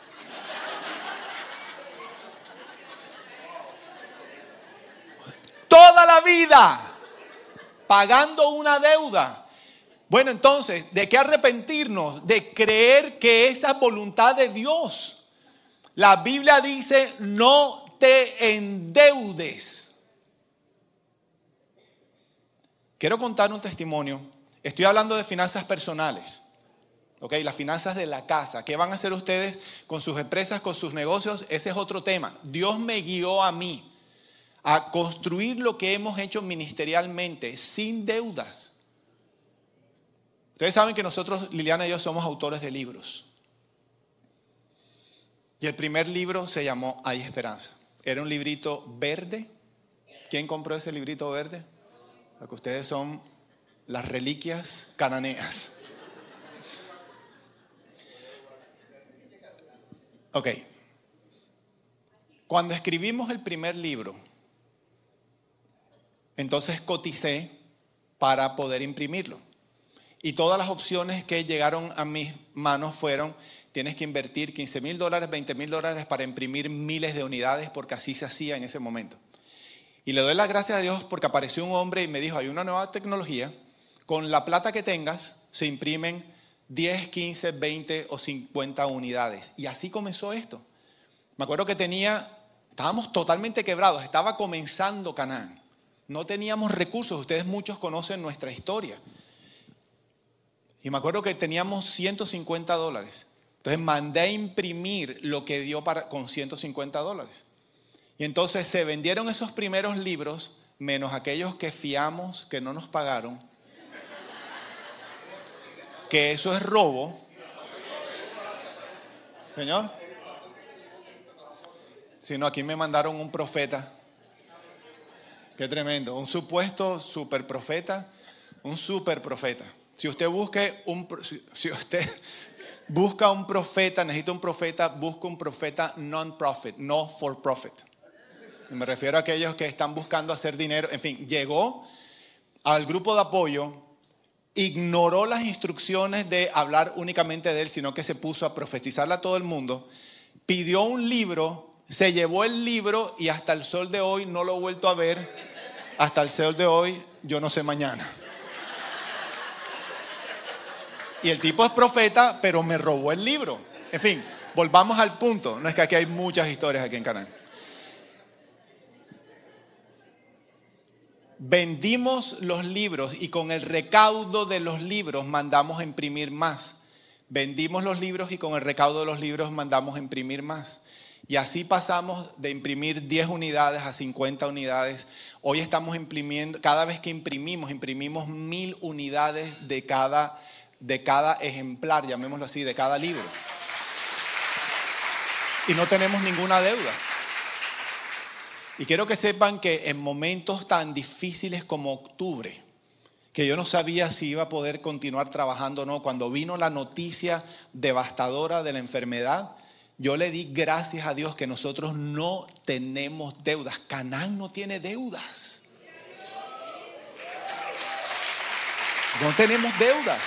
Toda la vida pagando una deuda. Bueno, entonces, ¿de qué arrepentirnos? De creer que esa voluntad de Dios. La Biblia dice, no te endeudes. Quiero contar un testimonio. Estoy hablando de finanzas personales. ¿ok? Las finanzas de la casa. ¿Qué van a hacer ustedes con sus empresas, con sus negocios? Ese es otro tema. Dios me guió a mí a construir lo que hemos hecho ministerialmente sin deudas. Ustedes saben que nosotros, Liliana y yo, somos autores de libros. Y el primer libro se llamó Hay Esperanza. Era un librito verde. ¿Quién compró ese librito verde? Porque ustedes son las reliquias cananeas. Ok. Cuando escribimos el primer libro, entonces coticé para poder imprimirlo. Y todas las opciones que llegaron a mis manos fueron tienes que invertir 15 mil dólares, 20 mil dólares para imprimir miles de unidades porque así se hacía en ese momento. Y le doy las gracias a Dios porque apareció un hombre y me dijo, hay una nueva tecnología, con la plata que tengas se imprimen 10, 15, 20 o 50 unidades. Y así comenzó esto. Me acuerdo que tenía, estábamos totalmente quebrados, estaba comenzando Canaán. No teníamos recursos, ustedes muchos conocen nuestra historia. Y me acuerdo que teníamos 150 dólares. Entonces mandé a imprimir lo que dio para, con 150 dólares. Y entonces se vendieron esos primeros libros, menos aquellos que fiamos, que no nos pagaron, que eso es robo. Señor. Si no, aquí me mandaron un profeta. Qué tremendo. Un supuesto super profeta. Un super profeta. Si usted busque un. Si usted Busca un profeta, necesita un profeta, busca un profeta non-profit, no for profit. Me refiero a aquellos que están buscando hacer dinero. En fin, llegó al grupo de apoyo, ignoró las instrucciones de hablar únicamente de él, sino que se puso a profetizarle a todo el mundo, pidió un libro, se llevó el libro y hasta el sol de hoy no lo he vuelto a ver. Hasta el sol de hoy, yo no sé mañana. Y el tipo es profeta, pero me robó el libro. En fin, volvamos al punto. No es que aquí hay muchas historias aquí en Canaán. Vendimos los libros y con el recaudo de los libros mandamos imprimir más. Vendimos los libros y con el recaudo de los libros mandamos a imprimir más. Y así pasamos de imprimir 10 unidades a 50 unidades. Hoy estamos imprimiendo, cada vez que imprimimos, imprimimos mil unidades de cada, de cada ejemplar, llamémoslo así, de cada libro. Y no tenemos ninguna deuda. Y quiero que sepan que en momentos tan difíciles como octubre, que yo no sabía si iba a poder continuar trabajando o no, cuando vino la noticia devastadora de la enfermedad, yo le di gracias a Dios que nosotros no tenemos deudas. Canaán no tiene deudas. No tenemos deudas.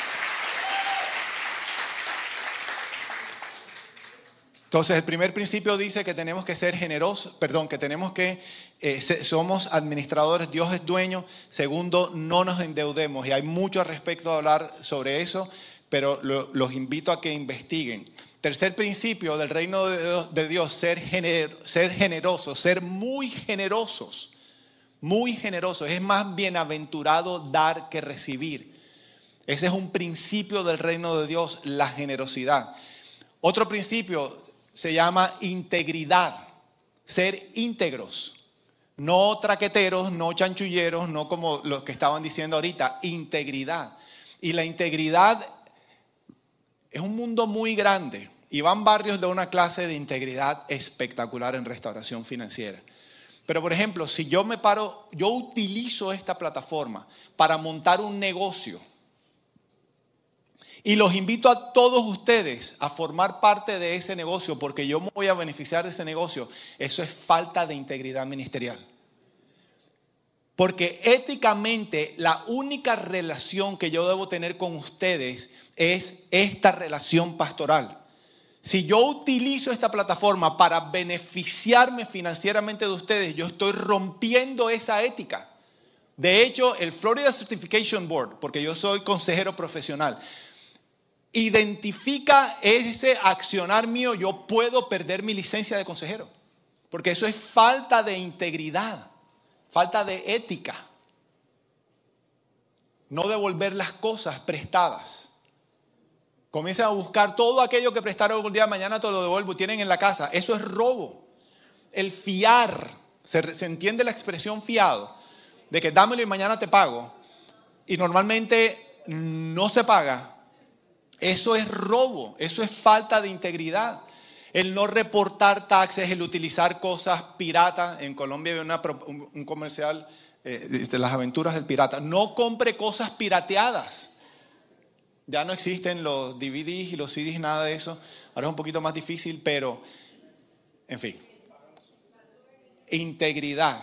Entonces, el primer principio dice que tenemos que ser generosos, perdón, que tenemos que, eh, somos administradores, Dios es dueño. Segundo, no nos endeudemos. Y hay mucho respecto a hablar sobre eso, pero los invito a que investiguen. Tercer principio del reino de Dios, ser, ser generosos, ser muy generosos, muy generosos. Es más bienaventurado dar que recibir. Ese es un principio del reino de Dios, la generosidad. Otro principio, se llama integridad, ser íntegros. No traqueteros, no chanchulleros, no como los que estaban diciendo ahorita, integridad. Y la integridad es un mundo muy grande. Iván Barrios da una clase de integridad espectacular en restauración financiera. Pero por ejemplo, si yo me paro, yo utilizo esta plataforma para montar un negocio y los invito a todos ustedes a formar parte de ese negocio porque yo me voy a beneficiar de ese negocio. Eso es falta de integridad ministerial. Porque éticamente la única relación que yo debo tener con ustedes es esta relación pastoral. Si yo utilizo esta plataforma para beneficiarme financieramente de ustedes, yo estoy rompiendo esa ética. De hecho, el Florida Certification Board, porque yo soy consejero profesional, identifica ese accionar mío, yo puedo perder mi licencia de consejero. Porque eso es falta de integridad, falta de ética. No devolver las cosas prestadas. Comienzan a buscar todo aquello que prestaron un día mañana, te lo devuelvo tienen en la casa. Eso es robo. El fiar, se, se entiende la expresión fiado, de que dámelo y mañana te pago. Y normalmente no se paga eso es robo, eso es falta de integridad. El no reportar taxes, el utilizar cosas piratas. En Colombia había un comercial eh, de las aventuras del pirata. No compre cosas pirateadas. Ya no existen los DVDs y los CDs, nada de eso. Ahora es un poquito más difícil, pero, en fin. Integridad.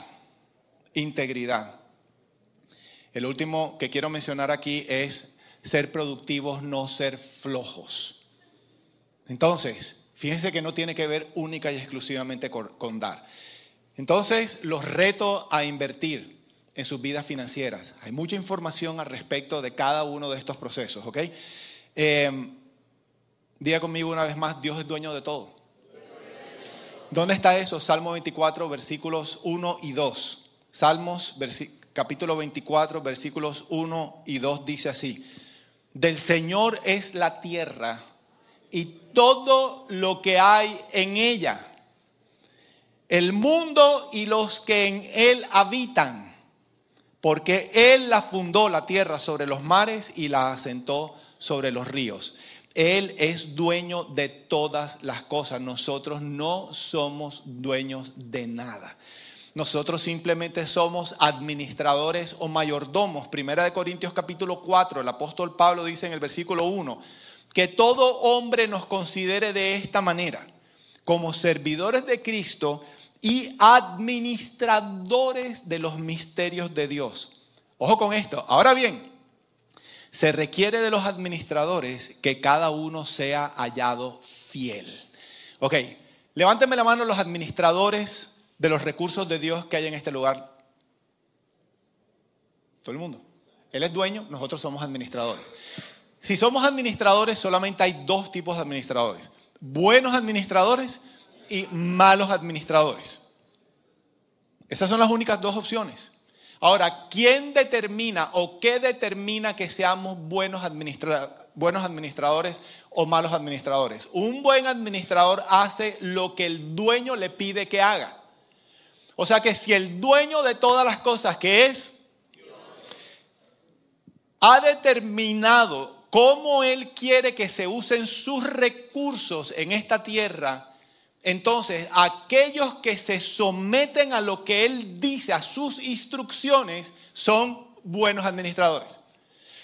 Integridad. El último que quiero mencionar aquí es ser productivos, no ser flojos. Entonces, fíjense que no tiene que ver única y exclusivamente con, dar. Entonces, los reto a invertir en sus vidas financieras. Hay mucha información al respecto de cada uno de estos procesos, ¿ok? Eh, diga conmigo una vez más, Dios es dueño de todo. ¿Dónde está eso? Salmo 24, versículos 1 y 2. Salmos, capítulo 24, versículos 1 y 2 dice así. Del Señor es la tierra y todo lo que hay en ella, el mundo y los que en él habitan, porque Él la fundó la tierra sobre los mares y la asentó sobre los ríos. Él es dueño de todas las cosas. Nosotros no somos dueños de nada. Nosotros simplemente somos administradores o mayordomos. Primera de Corintios capítulo 4, el apóstol Pablo dice en el versículo 1, que todo hombre nos considere de esta manera, como servidores de Cristo y administradores de los misterios de Dios. Ojo con esto. Ahora bien, se requiere de los administradores que cada uno sea hallado fiel. Ok, levánteme la mano los administradores de los recursos de Dios que hay en este lugar? Todo el mundo. Él es dueño, nosotros somos administradores. Si somos administradores, solamente hay dos tipos de administradores. Buenos administradores y malos administradores. Esas son las únicas dos opciones. Ahora, ¿quién determina o qué determina que seamos buenos, buenos administradores o malos administradores? Un buen administrador hace lo que el dueño le pide que haga. O sea que si el dueño de todas las cosas que es, ha determinado cómo él quiere que se usen sus recursos en esta tierra, entonces, aquellos que se someten a lo que Él dice, a sus instrucciones, son buenos administradores.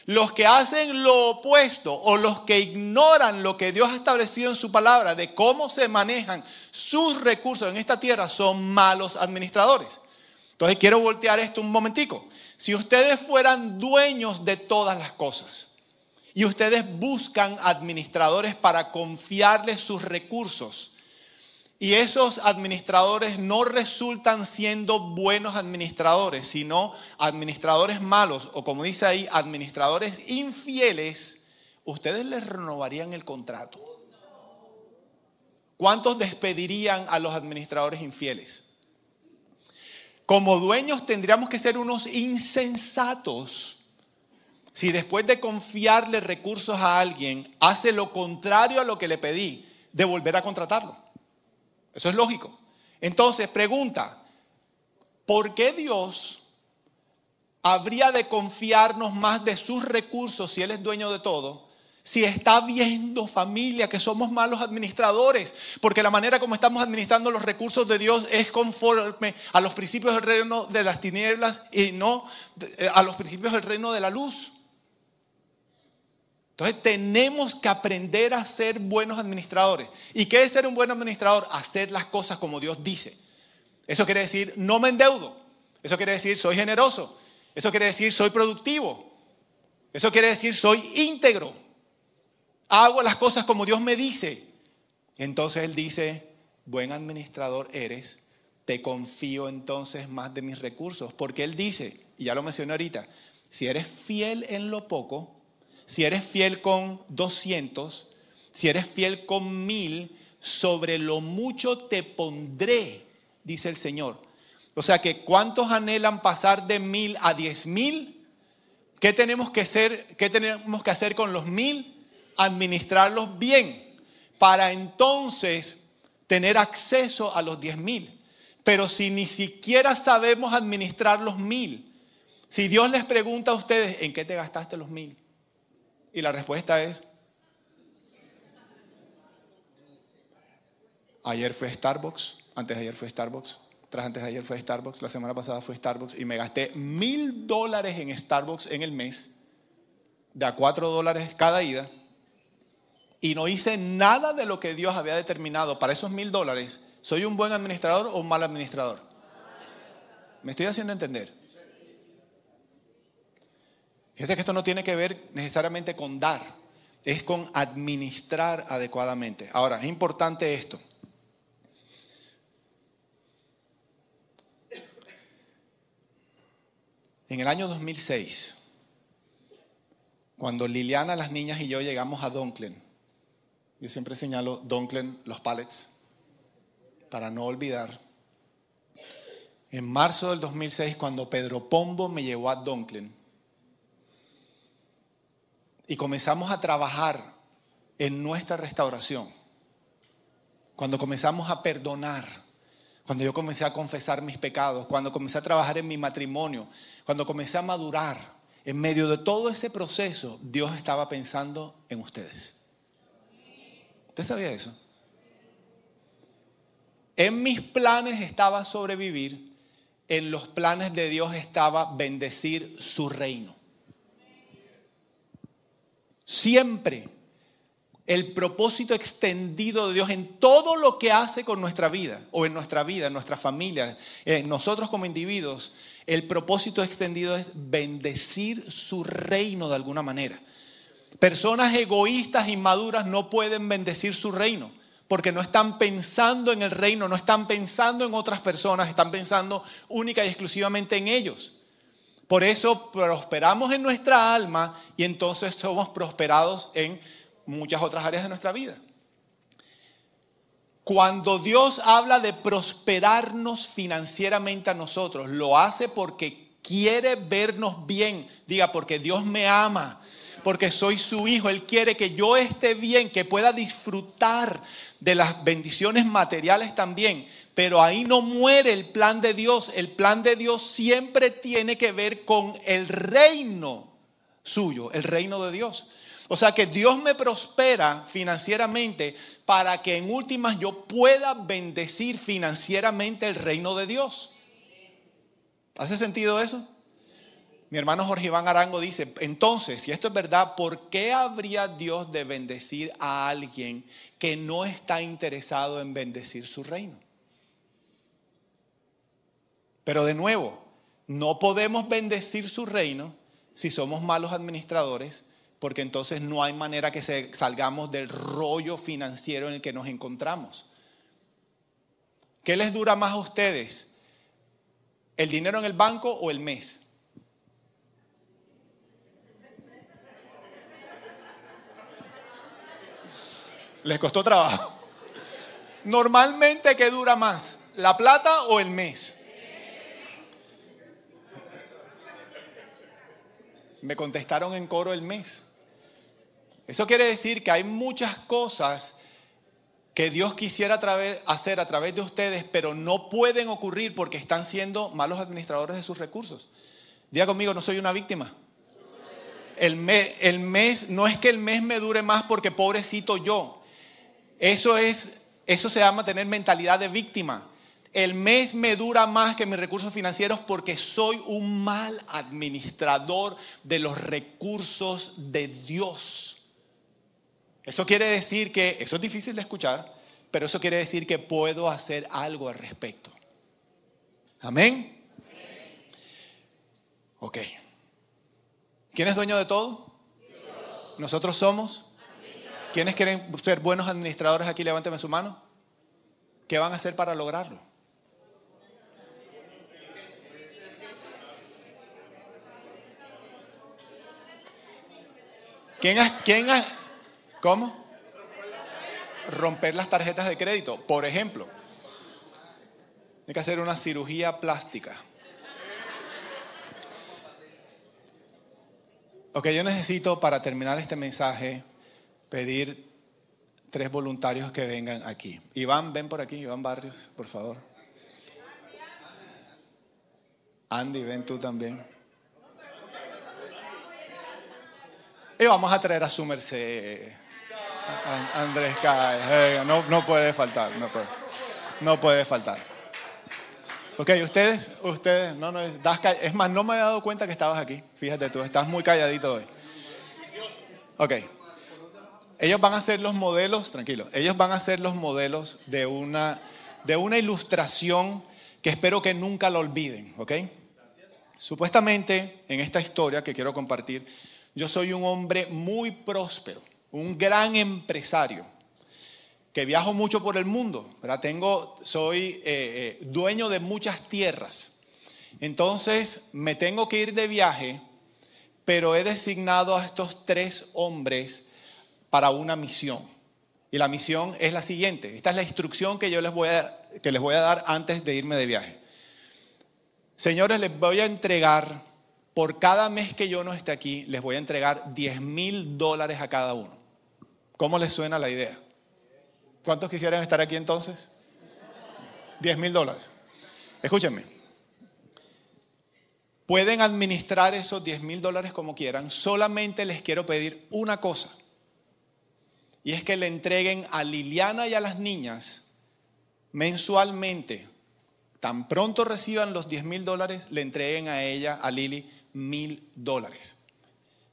Los que hacen lo opuesto o los que ignoran lo que Dios ha establecido en su palabra de cómo se manejan sus recursos en esta tierra son malos administradores. Entonces quiero voltear esto un momentico. Si ustedes fueran dueños de todas las cosas y ustedes buscan administradores para confiarles sus recursos, y esos administradores no resultan siendo buenos administradores, sino administradores malos, o como dice ahí, administradores infieles, ustedes les renovarían el contrato. ¿Cuántos despedirían a los administradores infieles? Como dueños tendríamos que ser unos insensatos si después de confiarle recursos a alguien hace lo contrario a lo que le pedí, de volver a contratarlo. Eso es lógico. Entonces, pregunta, ¿por qué Dios habría de confiarnos más de sus recursos si Él es dueño de todo? Si está viendo familia que somos malos administradores, porque la manera como estamos administrando los recursos de Dios es conforme a los principios del reino de las tinieblas y no eh, a los principios del reino de la luz. Entonces tenemos que aprender a ser buenos administradores. ¿Y qué es ser un buen administrador? Hacer las cosas como Dios dice. Eso quiere decir no me endeudo. Eso quiere decir soy generoso. Eso quiere decir soy productivo. Eso quiere decir soy íntegro. Hago las cosas como Dios me dice. Entonces Él dice, buen administrador eres, te confío entonces más de mis recursos. Porque Él dice, y ya lo mencioné ahorita, si eres fiel en lo poco, si eres fiel con 200, si eres fiel con mil, sobre lo mucho te pondré, dice el Señor. O sea que ¿cuántos anhelan pasar de mil a diez mil? ¿Qué tenemos que hacer, qué tenemos que hacer con los mil? Administrarlos bien para entonces tener acceso a los diez mil. Pero si ni siquiera sabemos administrar los mil, si Dios les pregunta a ustedes, ¿en qué te gastaste los mil? Y la respuesta es, ayer fue Starbucks, antes de ayer fue Starbucks, tras antes de ayer fue Starbucks, la semana pasada fue Starbucks y me gasté mil dólares en Starbucks en el mes, de a cuatro dólares cada ida, y no hice nada de lo que Dios había determinado para esos mil dólares. ¿Soy un buen administrador o un mal administrador? ¿Me estoy haciendo entender? Fíjese que esto no tiene que ver necesariamente con dar, es con administrar adecuadamente. Ahora, es importante esto. En el año 2006, cuando Liliana, las niñas y yo llegamos a Donklen, yo siempre señalo Donklen, los pallets, para no olvidar. En marzo del 2006, cuando Pedro Pombo me llevó a Donklen, y comenzamos a trabajar en nuestra restauración, cuando comenzamos a perdonar, cuando yo comencé a confesar mis pecados, cuando comencé a trabajar en mi matrimonio, cuando comencé a madurar, en medio de todo ese proceso, Dios estaba pensando en ustedes. ¿Usted sabía eso? En mis planes estaba sobrevivir, en los planes de Dios estaba bendecir su reino. Siempre el propósito extendido de Dios en todo lo que hace con nuestra vida, o en nuestra vida, en nuestra familia, en nosotros como individuos, el propósito extendido es bendecir su reino de alguna manera. Personas egoístas, inmaduras, no pueden bendecir su reino, porque no están pensando en el reino, no están pensando en otras personas, están pensando única y exclusivamente en ellos. Por eso prosperamos en nuestra alma y entonces somos prosperados en muchas otras áreas de nuestra vida. Cuando Dios habla de prosperarnos financieramente a nosotros, lo hace porque quiere vernos bien. Diga, porque Dios me ama, porque soy su hijo. Él quiere que yo esté bien, que pueda disfrutar de las bendiciones materiales también. Pero ahí no muere el plan de Dios. El plan de Dios siempre tiene que ver con el reino suyo, el reino de Dios. O sea que Dios me prospera financieramente para que en últimas yo pueda bendecir financieramente el reino de Dios. ¿Hace sentido eso? Mi hermano Jorge Iván Arango dice, entonces, si esto es verdad, ¿por qué habría Dios de bendecir a alguien que no está interesado en bendecir su reino? Pero de nuevo, no podemos bendecir su reino si somos malos administradores porque entonces no hay manera que salgamos del rollo financiero en el que nos encontramos. ¿Qué les dura más a ustedes? ¿El dinero en el banco o el mes? Les costó trabajo. Normalmente, ¿qué dura más? ¿La plata o el mes? Me contestaron en coro el mes. Eso quiere decir que hay muchas cosas que Dios quisiera hacer a través de ustedes, pero no pueden ocurrir porque están siendo malos administradores de sus recursos. Diga conmigo, no soy una víctima. El mes, el mes, no es que el mes me dure más porque pobrecito yo. Eso es, eso se llama tener mentalidad de víctima. El mes me dura más que mis recursos financieros porque soy un mal administrador de los recursos de Dios. Eso quiere decir que, eso es difícil de escuchar, pero eso quiere decir que puedo hacer algo al respecto. Amén. Ok. ¿Quién es dueño de todo? Nosotros somos. ¿Quiénes quieren ser buenos administradores aquí? Levánteme su mano. ¿Qué van a hacer para lograrlo? ¿Quién, quién, ¿Cómo? Romper las tarjetas de crédito, por ejemplo. Hay que hacer una cirugía plástica. Ok, yo necesito para terminar este mensaje pedir tres voluntarios que vengan aquí. Iván, ven por aquí, Iván Barrios, por favor. Andy, ven tú también. Y vamos a traer a su merced. Andrés Cae, no, no puede faltar, no puede, no puede faltar. Ok, ustedes, ustedes, no, no, es más, no me he dado cuenta que estabas aquí, fíjate tú, estás muy calladito hoy. Ok, ellos van a ser los modelos, tranquilo, ellos van a ser los modelos de una, de una ilustración que espero que nunca lo olviden, ok. Supuestamente, en esta historia que quiero compartir, yo soy un hombre muy próspero un gran empresario que viajo mucho por el mundo, Tengo, soy eh, eh, dueño de muchas tierras. Entonces me tengo que ir de viaje, pero he designado a estos tres hombres para una misión. Y la misión es la siguiente. Esta es la instrucción que yo les voy a, que les voy a dar antes de irme de viaje. Señores, les voy a entregar, por cada mes que yo no esté aquí, les voy a entregar 10 mil dólares a cada uno. ¿Cómo les suena la idea? ¿Cuántos quisieran estar aquí entonces? 10 mil dólares. Escúchenme. Pueden administrar esos 10 mil dólares como quieran. Solamente les quiero pedir una cosa. Y es que le entreguen a Liliana y a las niñas mensualmente. Tan pronto reciban los 10 mil dólares, le entreguen a ella, a Lili, mil dólares.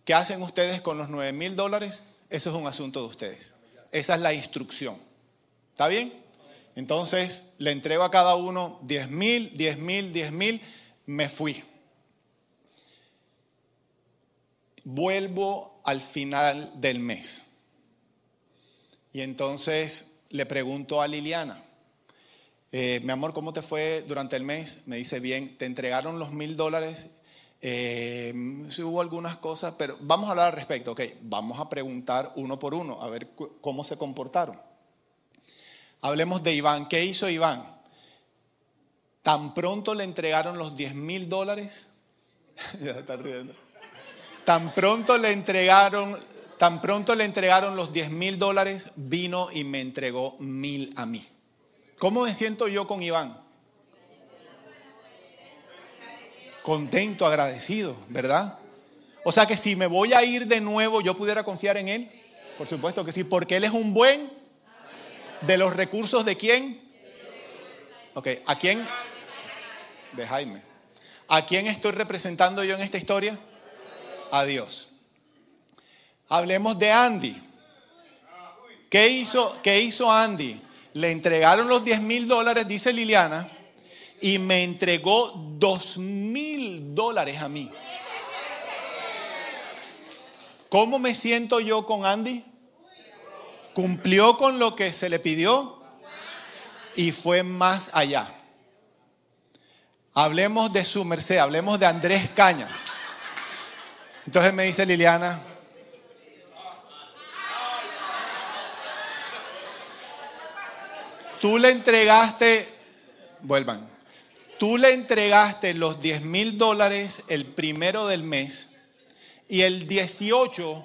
¿Qué hacen ustedes con los 9 mil dólares? Eso es un asunto de ustedes. Esa es la instrucción. ¿Está bien? Entonces le entrego a cada uno 10 mil, 10 mil, 10 mil, me fui. Vuelvo al final del mes. Y entonces le pregunto a Liliana, eh, mi amor, ¿cómo te fue durante el mes? Me dice, bien, te entregaron los mil dólares Eh, hubo algunas cosas, pero vamos a hablar al respecto. Ok, vamos a preguntar uno por uno, a ver cómo se comportaron. Hablemos de Iván. ¿Qué hizo Iván? Tan pronto le entregaron los 10 mil dólares. *laughs* ya está riendo. Tan pronto le entregaron, tan pronto le entregaron los 10 mil dólares, vino y me entregó mil a mí. ¿Cómo me siento yo con Iván? Contento, agradecido, ¿verdad? O sea que si me voy a ir de nuevo, yo pudiera confiar en Él. Por supuesto que sí, porque Él es un buen de los recursos de quién. ¿a quién? De Jaime. ¿A quién estoy representando yo en esta historia? A Dios. Hablemos de Andy. ¿Qué hizo, qué hizo Andy? Le entregaron los 10 mil dólares, dice Liliana, y me entregó 2 mil dólares a mí. ¿Cómo me siento yo con Andy? Cumplió con lo que se le pidió y fue más allá. Hablemos de su merced, hablemos de Andrés Cañas. Entonces me dice Liliana, tú le entregaste, vuelvan, tú le entregaste los 10 mil dólares el primero del mes y el 18,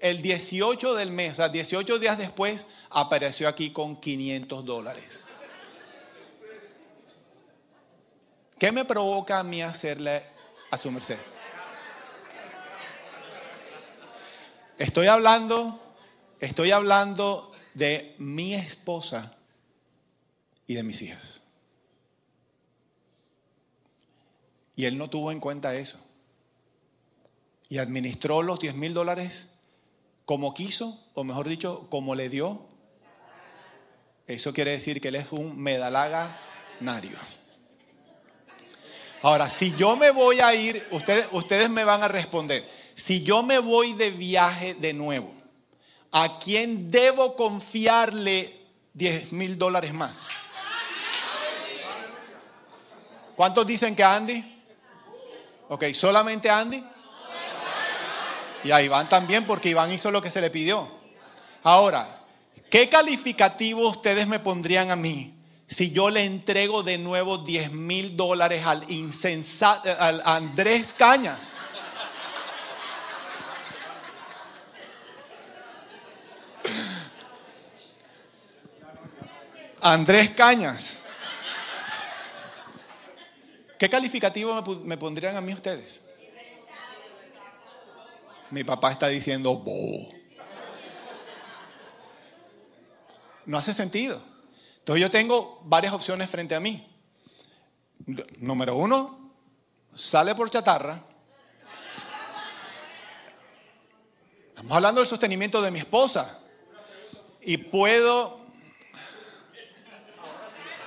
el 18 del mes, o sea, 18 días después, apareció aquí con 500 dólares. ¿Qué me provoca a mí hacerle a su merced? Estoy hablando, estoy hablando de mi esposa y de mis hijas. Y él no tuvo en cuenta eso. Y administró los 10 mil dólares como quiso, o mejor dicho, como le dio. Eso quiere decir que él es un medalaganario. Ahora, si yo me voy a ir, ustedes, ustedes me van a responder, si yo me voy de viaje de nuevo, ¿a quién debo confiarle 10 mil dólares más? ¿Cuántos dicen que Andy? Ok, ¿solamente Andy? Y a Iván también, porque Iván hizo lo que se le pidió. Ahora, ¿qué calificativo ustedes me pondrían a mí si yo le entrego de nuevo 10 mil dólares al insensato, al Andrés Cañas? Andrés Cañas. ¿Qué calificativo me pondrían a mí ustedes? Mi papá está diciendo, Bo. No hace sentido. Entonces yo tengo varias opciones frente a mí. Número uno, sale por chatarra. Estamos hablando del sostenimiento de mi esposa. Y puedo...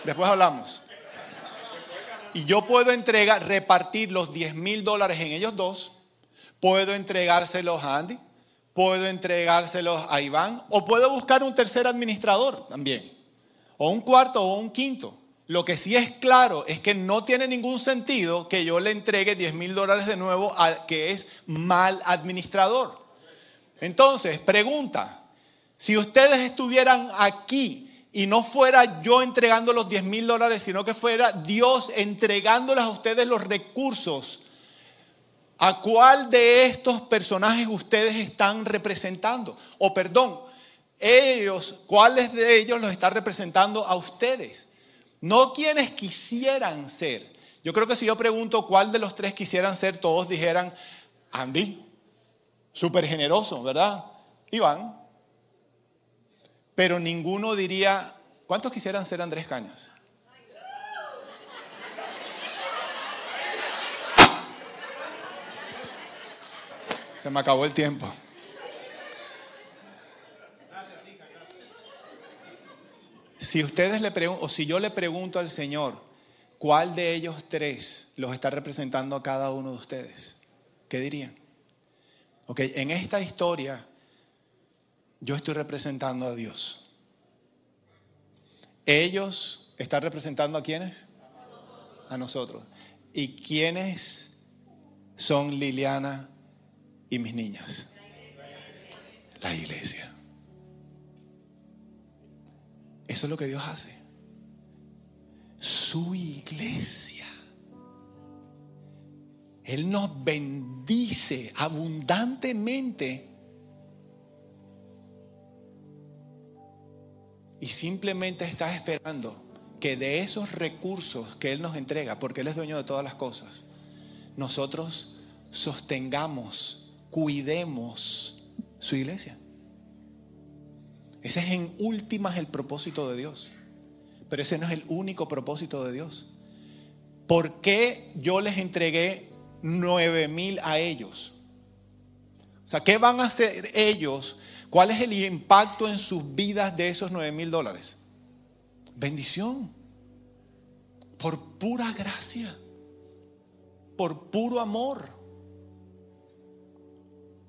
Después hablamos. Y yo puedo entregar, repartir los 10 mil dólares en ellos dos. Puedo entregárselos a Andy. Puedo entregárselos a Iván. O puedo buscar un tercer administrador también. O un cuarto o un quinto. Lo que sí es claro es que no tiene ningún sentido que yo le entregue 10 mil dólares de nuevo al que es mal administrador. Entonces, pregunta, si ustedes estuvieran aquí y no fuera yo entregando los 10 mil dólares, sino que fuera Dios entregándoles a ustedes los recursos, ¿a cuál de estos personajes ustedes están representando? O perdón, ellos, ¿cuáles de ellos los están representando a ustedes? No quienes quisieran ser. Yo creo que si yo pregunto cuál de los tres quisieran ser, todos dijeran, Andy, súper generoso, ¿verdad? Iván, pero ninguno diría, ¿cuántos quisieran ser Andrés Cañas? Se me acabó el tiempo. Si ustedes le preguntan, o si yo le pregunto al Señor, ¿cuál de ellos tres los está representando a cada uno de ustedes? ¿Qué dirían? Ok, en esta historia yo estoy representando a Dios. Ellos están representando a quiénes? A nosotros. ¿Y quiénes son Liliana y mis niñas. La iglesia. Eso es lo que Dios hace. Su iglesia. Él nos bendice abundantemente. Y simplemente está esperando que de esos recursos que Él nos entrega, porque Él es dueño de todas las cosas, nosotros sostengamos, cuidemos su iglesia. Ese es en últimas el propósito de Dios. Pero ese no es el único propósito de Dios. ¿Por qué yo les entregué nueve mil a ellos? O sea, ¿qué van a hacer ellos? ¿Cuál es el impacto en sus vidas de esos nueve mil dólares? Bendición. Por pura gracia. Por puro amor.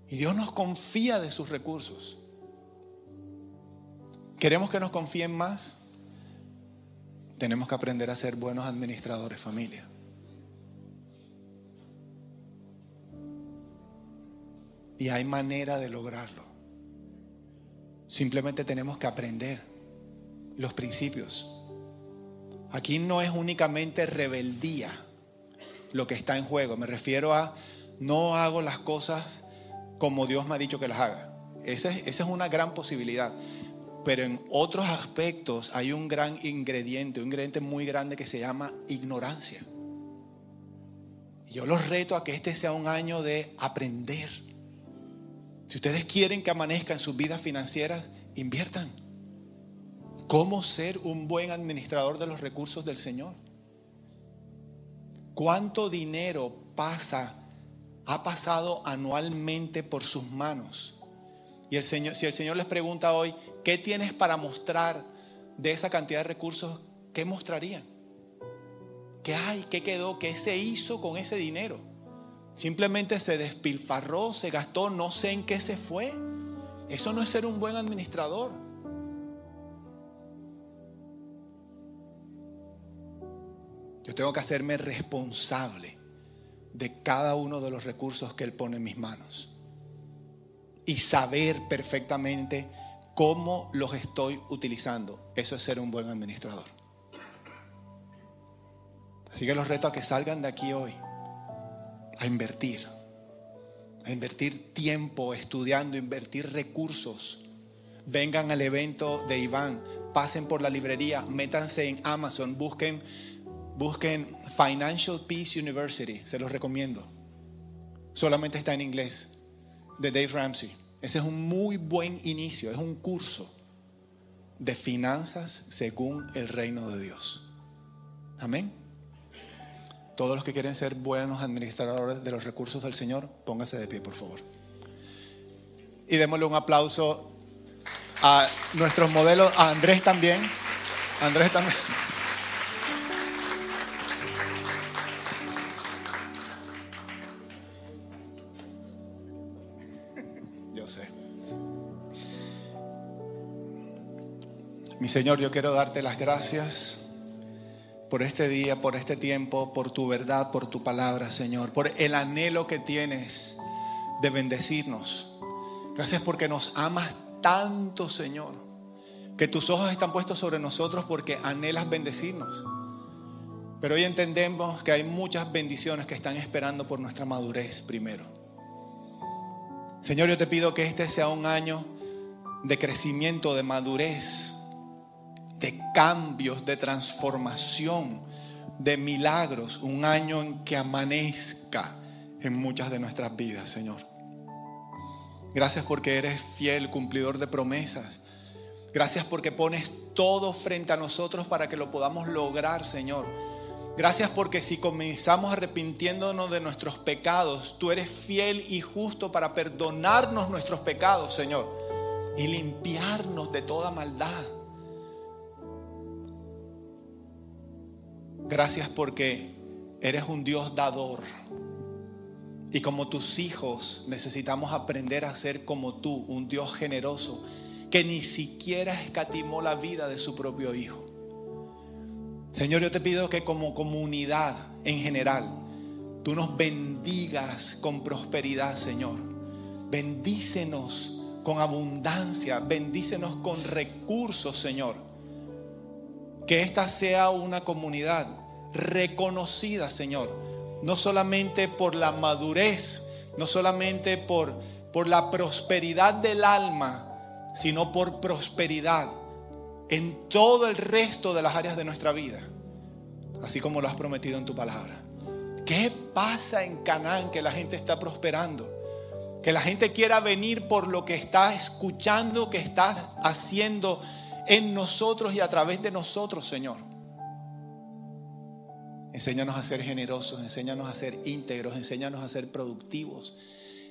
Y Dios nos confía de sus recursos. ¿Queremos que nos confíen más? Tenemos que aprender a ser buenos administradores, familia. Y hay manera de lograrlo. Simplemente tenemos que aprender los principios. Aquí no es únicamente rebeldía lo que está en juego. Me refiero a no hago las cosas como Dios me ha dicho que las haga. Esa es, esa es una gran posibilidad. Pero en otros aspectos hay un gran ingrediente, un ingrediente muy grande que se llama ignorancia. Yo los reto a que este sea un año de aprender. Si ustedes quieren que amanezca en sus vidas financieras, inviertan. ¿Cómo ser un buen administrador de los recursos del Señor? ¿Cuánto dinero pasa ha pasado anualmente por sus manos. Y el Señor, si el Señor les pregunta hoy, ¿qué tienes para mostrar de esa cantidad de recursos? ¿Qué mostrarían? ¿Qué hay? ¿Qué quedó? ¿Qué se hizo con ese dinero? Simplemente se despilfarró, se gastó, no sé en qué se fue. Eso no es ser un buen administrador. Yo tengo que hacerme responsable de cada uno de los recursos que Él pone en mis manos y saber perfectamente cómo los estoy utilizando. Eso es ser un buen administrador. Así que los reto a que salgan de aquí hoy a invertir, a invertir tiempo estudiando, invertir recursos. Vengan al evento de Iván, pasen por la librería, métanse en Amazon, busquen Busquen Financial Peace University, se los recomiendo. Solamente está en inglés, de Dave Ramsey. Ese es un muy buen inicio, es un curso de finanzas según el reino de Dios. Amén. Todos los que quieren ser buenos administradores de los recursos del Señor, pónganse de pie, por favor. Y démosle un aplauso a nuestros modelos, a Andrés también. Andrés también. Mi Señor, yo quiero darte las gracias por este día, por este tiempo, por tu verdad, por tu palabra, Señor, por el anhelo que tienes de bendecirnos. Gracias porque nos amas tanto, Señor, que tus ojos están puestos sobre nosotros porque anhelas bendecirnos. Pero hoy entendemos que hay muchas bendiciones que están esperando por nuestra madurez primero. Señor, yo te pido que este sea un año de crecimiento, de madurez, de cambios, de transformación, de milagros, un año en que amanezca en muchas de nuestras vidas, Señor. Gracias porque eres fiel, cumplidor de promesas. Gracias porque pones todo frente a nosotros para que lo podamos lograr, Señor. Gracias porque si comenzamos arrepintiéndonos de nuestros pecados, tú eres fiel y justo para perdonarnos nuestros pecados, Señor, y limpiarnos de toda maldad. Gracias porque eres un Dios dador. Y como tus hijos necesitamos aprender a ser como tú, un Dios generoso, que ni siquiera escatimó la vida de su propio hijo. Señor, yo te pido que como comunidad en general tú nos bendigas con prosperidad, Señor. Bendícenos con abundancia, bendícenos con recursos, Señor. Que esta sea una comunidad reconocida, Señor, no solamente por la madurez, no solamente por, por la prosperidad del alma, sino por prosperidad en todo el resto de las áreas de nuestra vida, así como lo has prometido en tu palabra. ¿Qué pasa en Canaán que la gente está prosperando? Que la gente quiera venir por lo que está escuchando, que está haciendo en nosotros y a través de nosotros, Señor. Enséñanos a ser generosos, enséñanos a ser íntegros, enséñanos a ser productivos,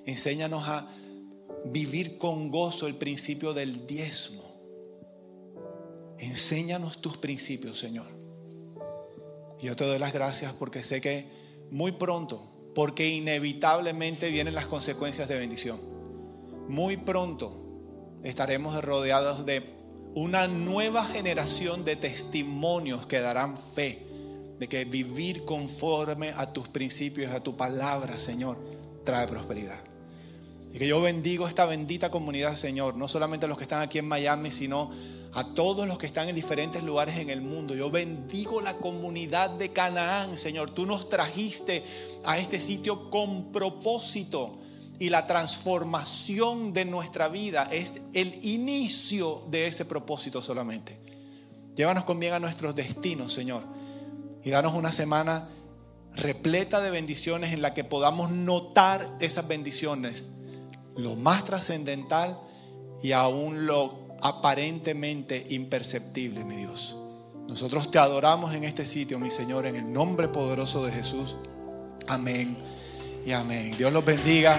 enséñanos a vivir con gozo el principio del diezmo. Enséñanos tus principios, Señor. Yo te doy las gracias porque sé que muy pronto, porque inevitablemente vienen las consecuencias de bendición. Muy pronto estaremos rodeados de una nueva generación de testimonios que darán fe de que vivir conforme a tus principios, a tu palabra, Señor, trae prosperidad. Y que yo bendigo esta bendita comunidad, Señor, no solamente a los que están aquí en Miami, sino a todos los que están en diferentes lugares en el mundo. Yo bendigo la comunidad de Canaán, Señor. Tú nos trajiste a este sitio con propósito y la transformación de nuestra vida es el inicio de ese propósito solamente. Llévanos con bien a nuestros destinos, Señor, y danos una semana repleta de bendiciones en la que podamos notar esas bendiciones lo más trascendental y aún lo aparentemente imperceptible, mi Dios. Nosotros te adoramos en este sitio, mi Señor, en el nombre poderoso de Jesús. Amén y amén. Dios los bendiga.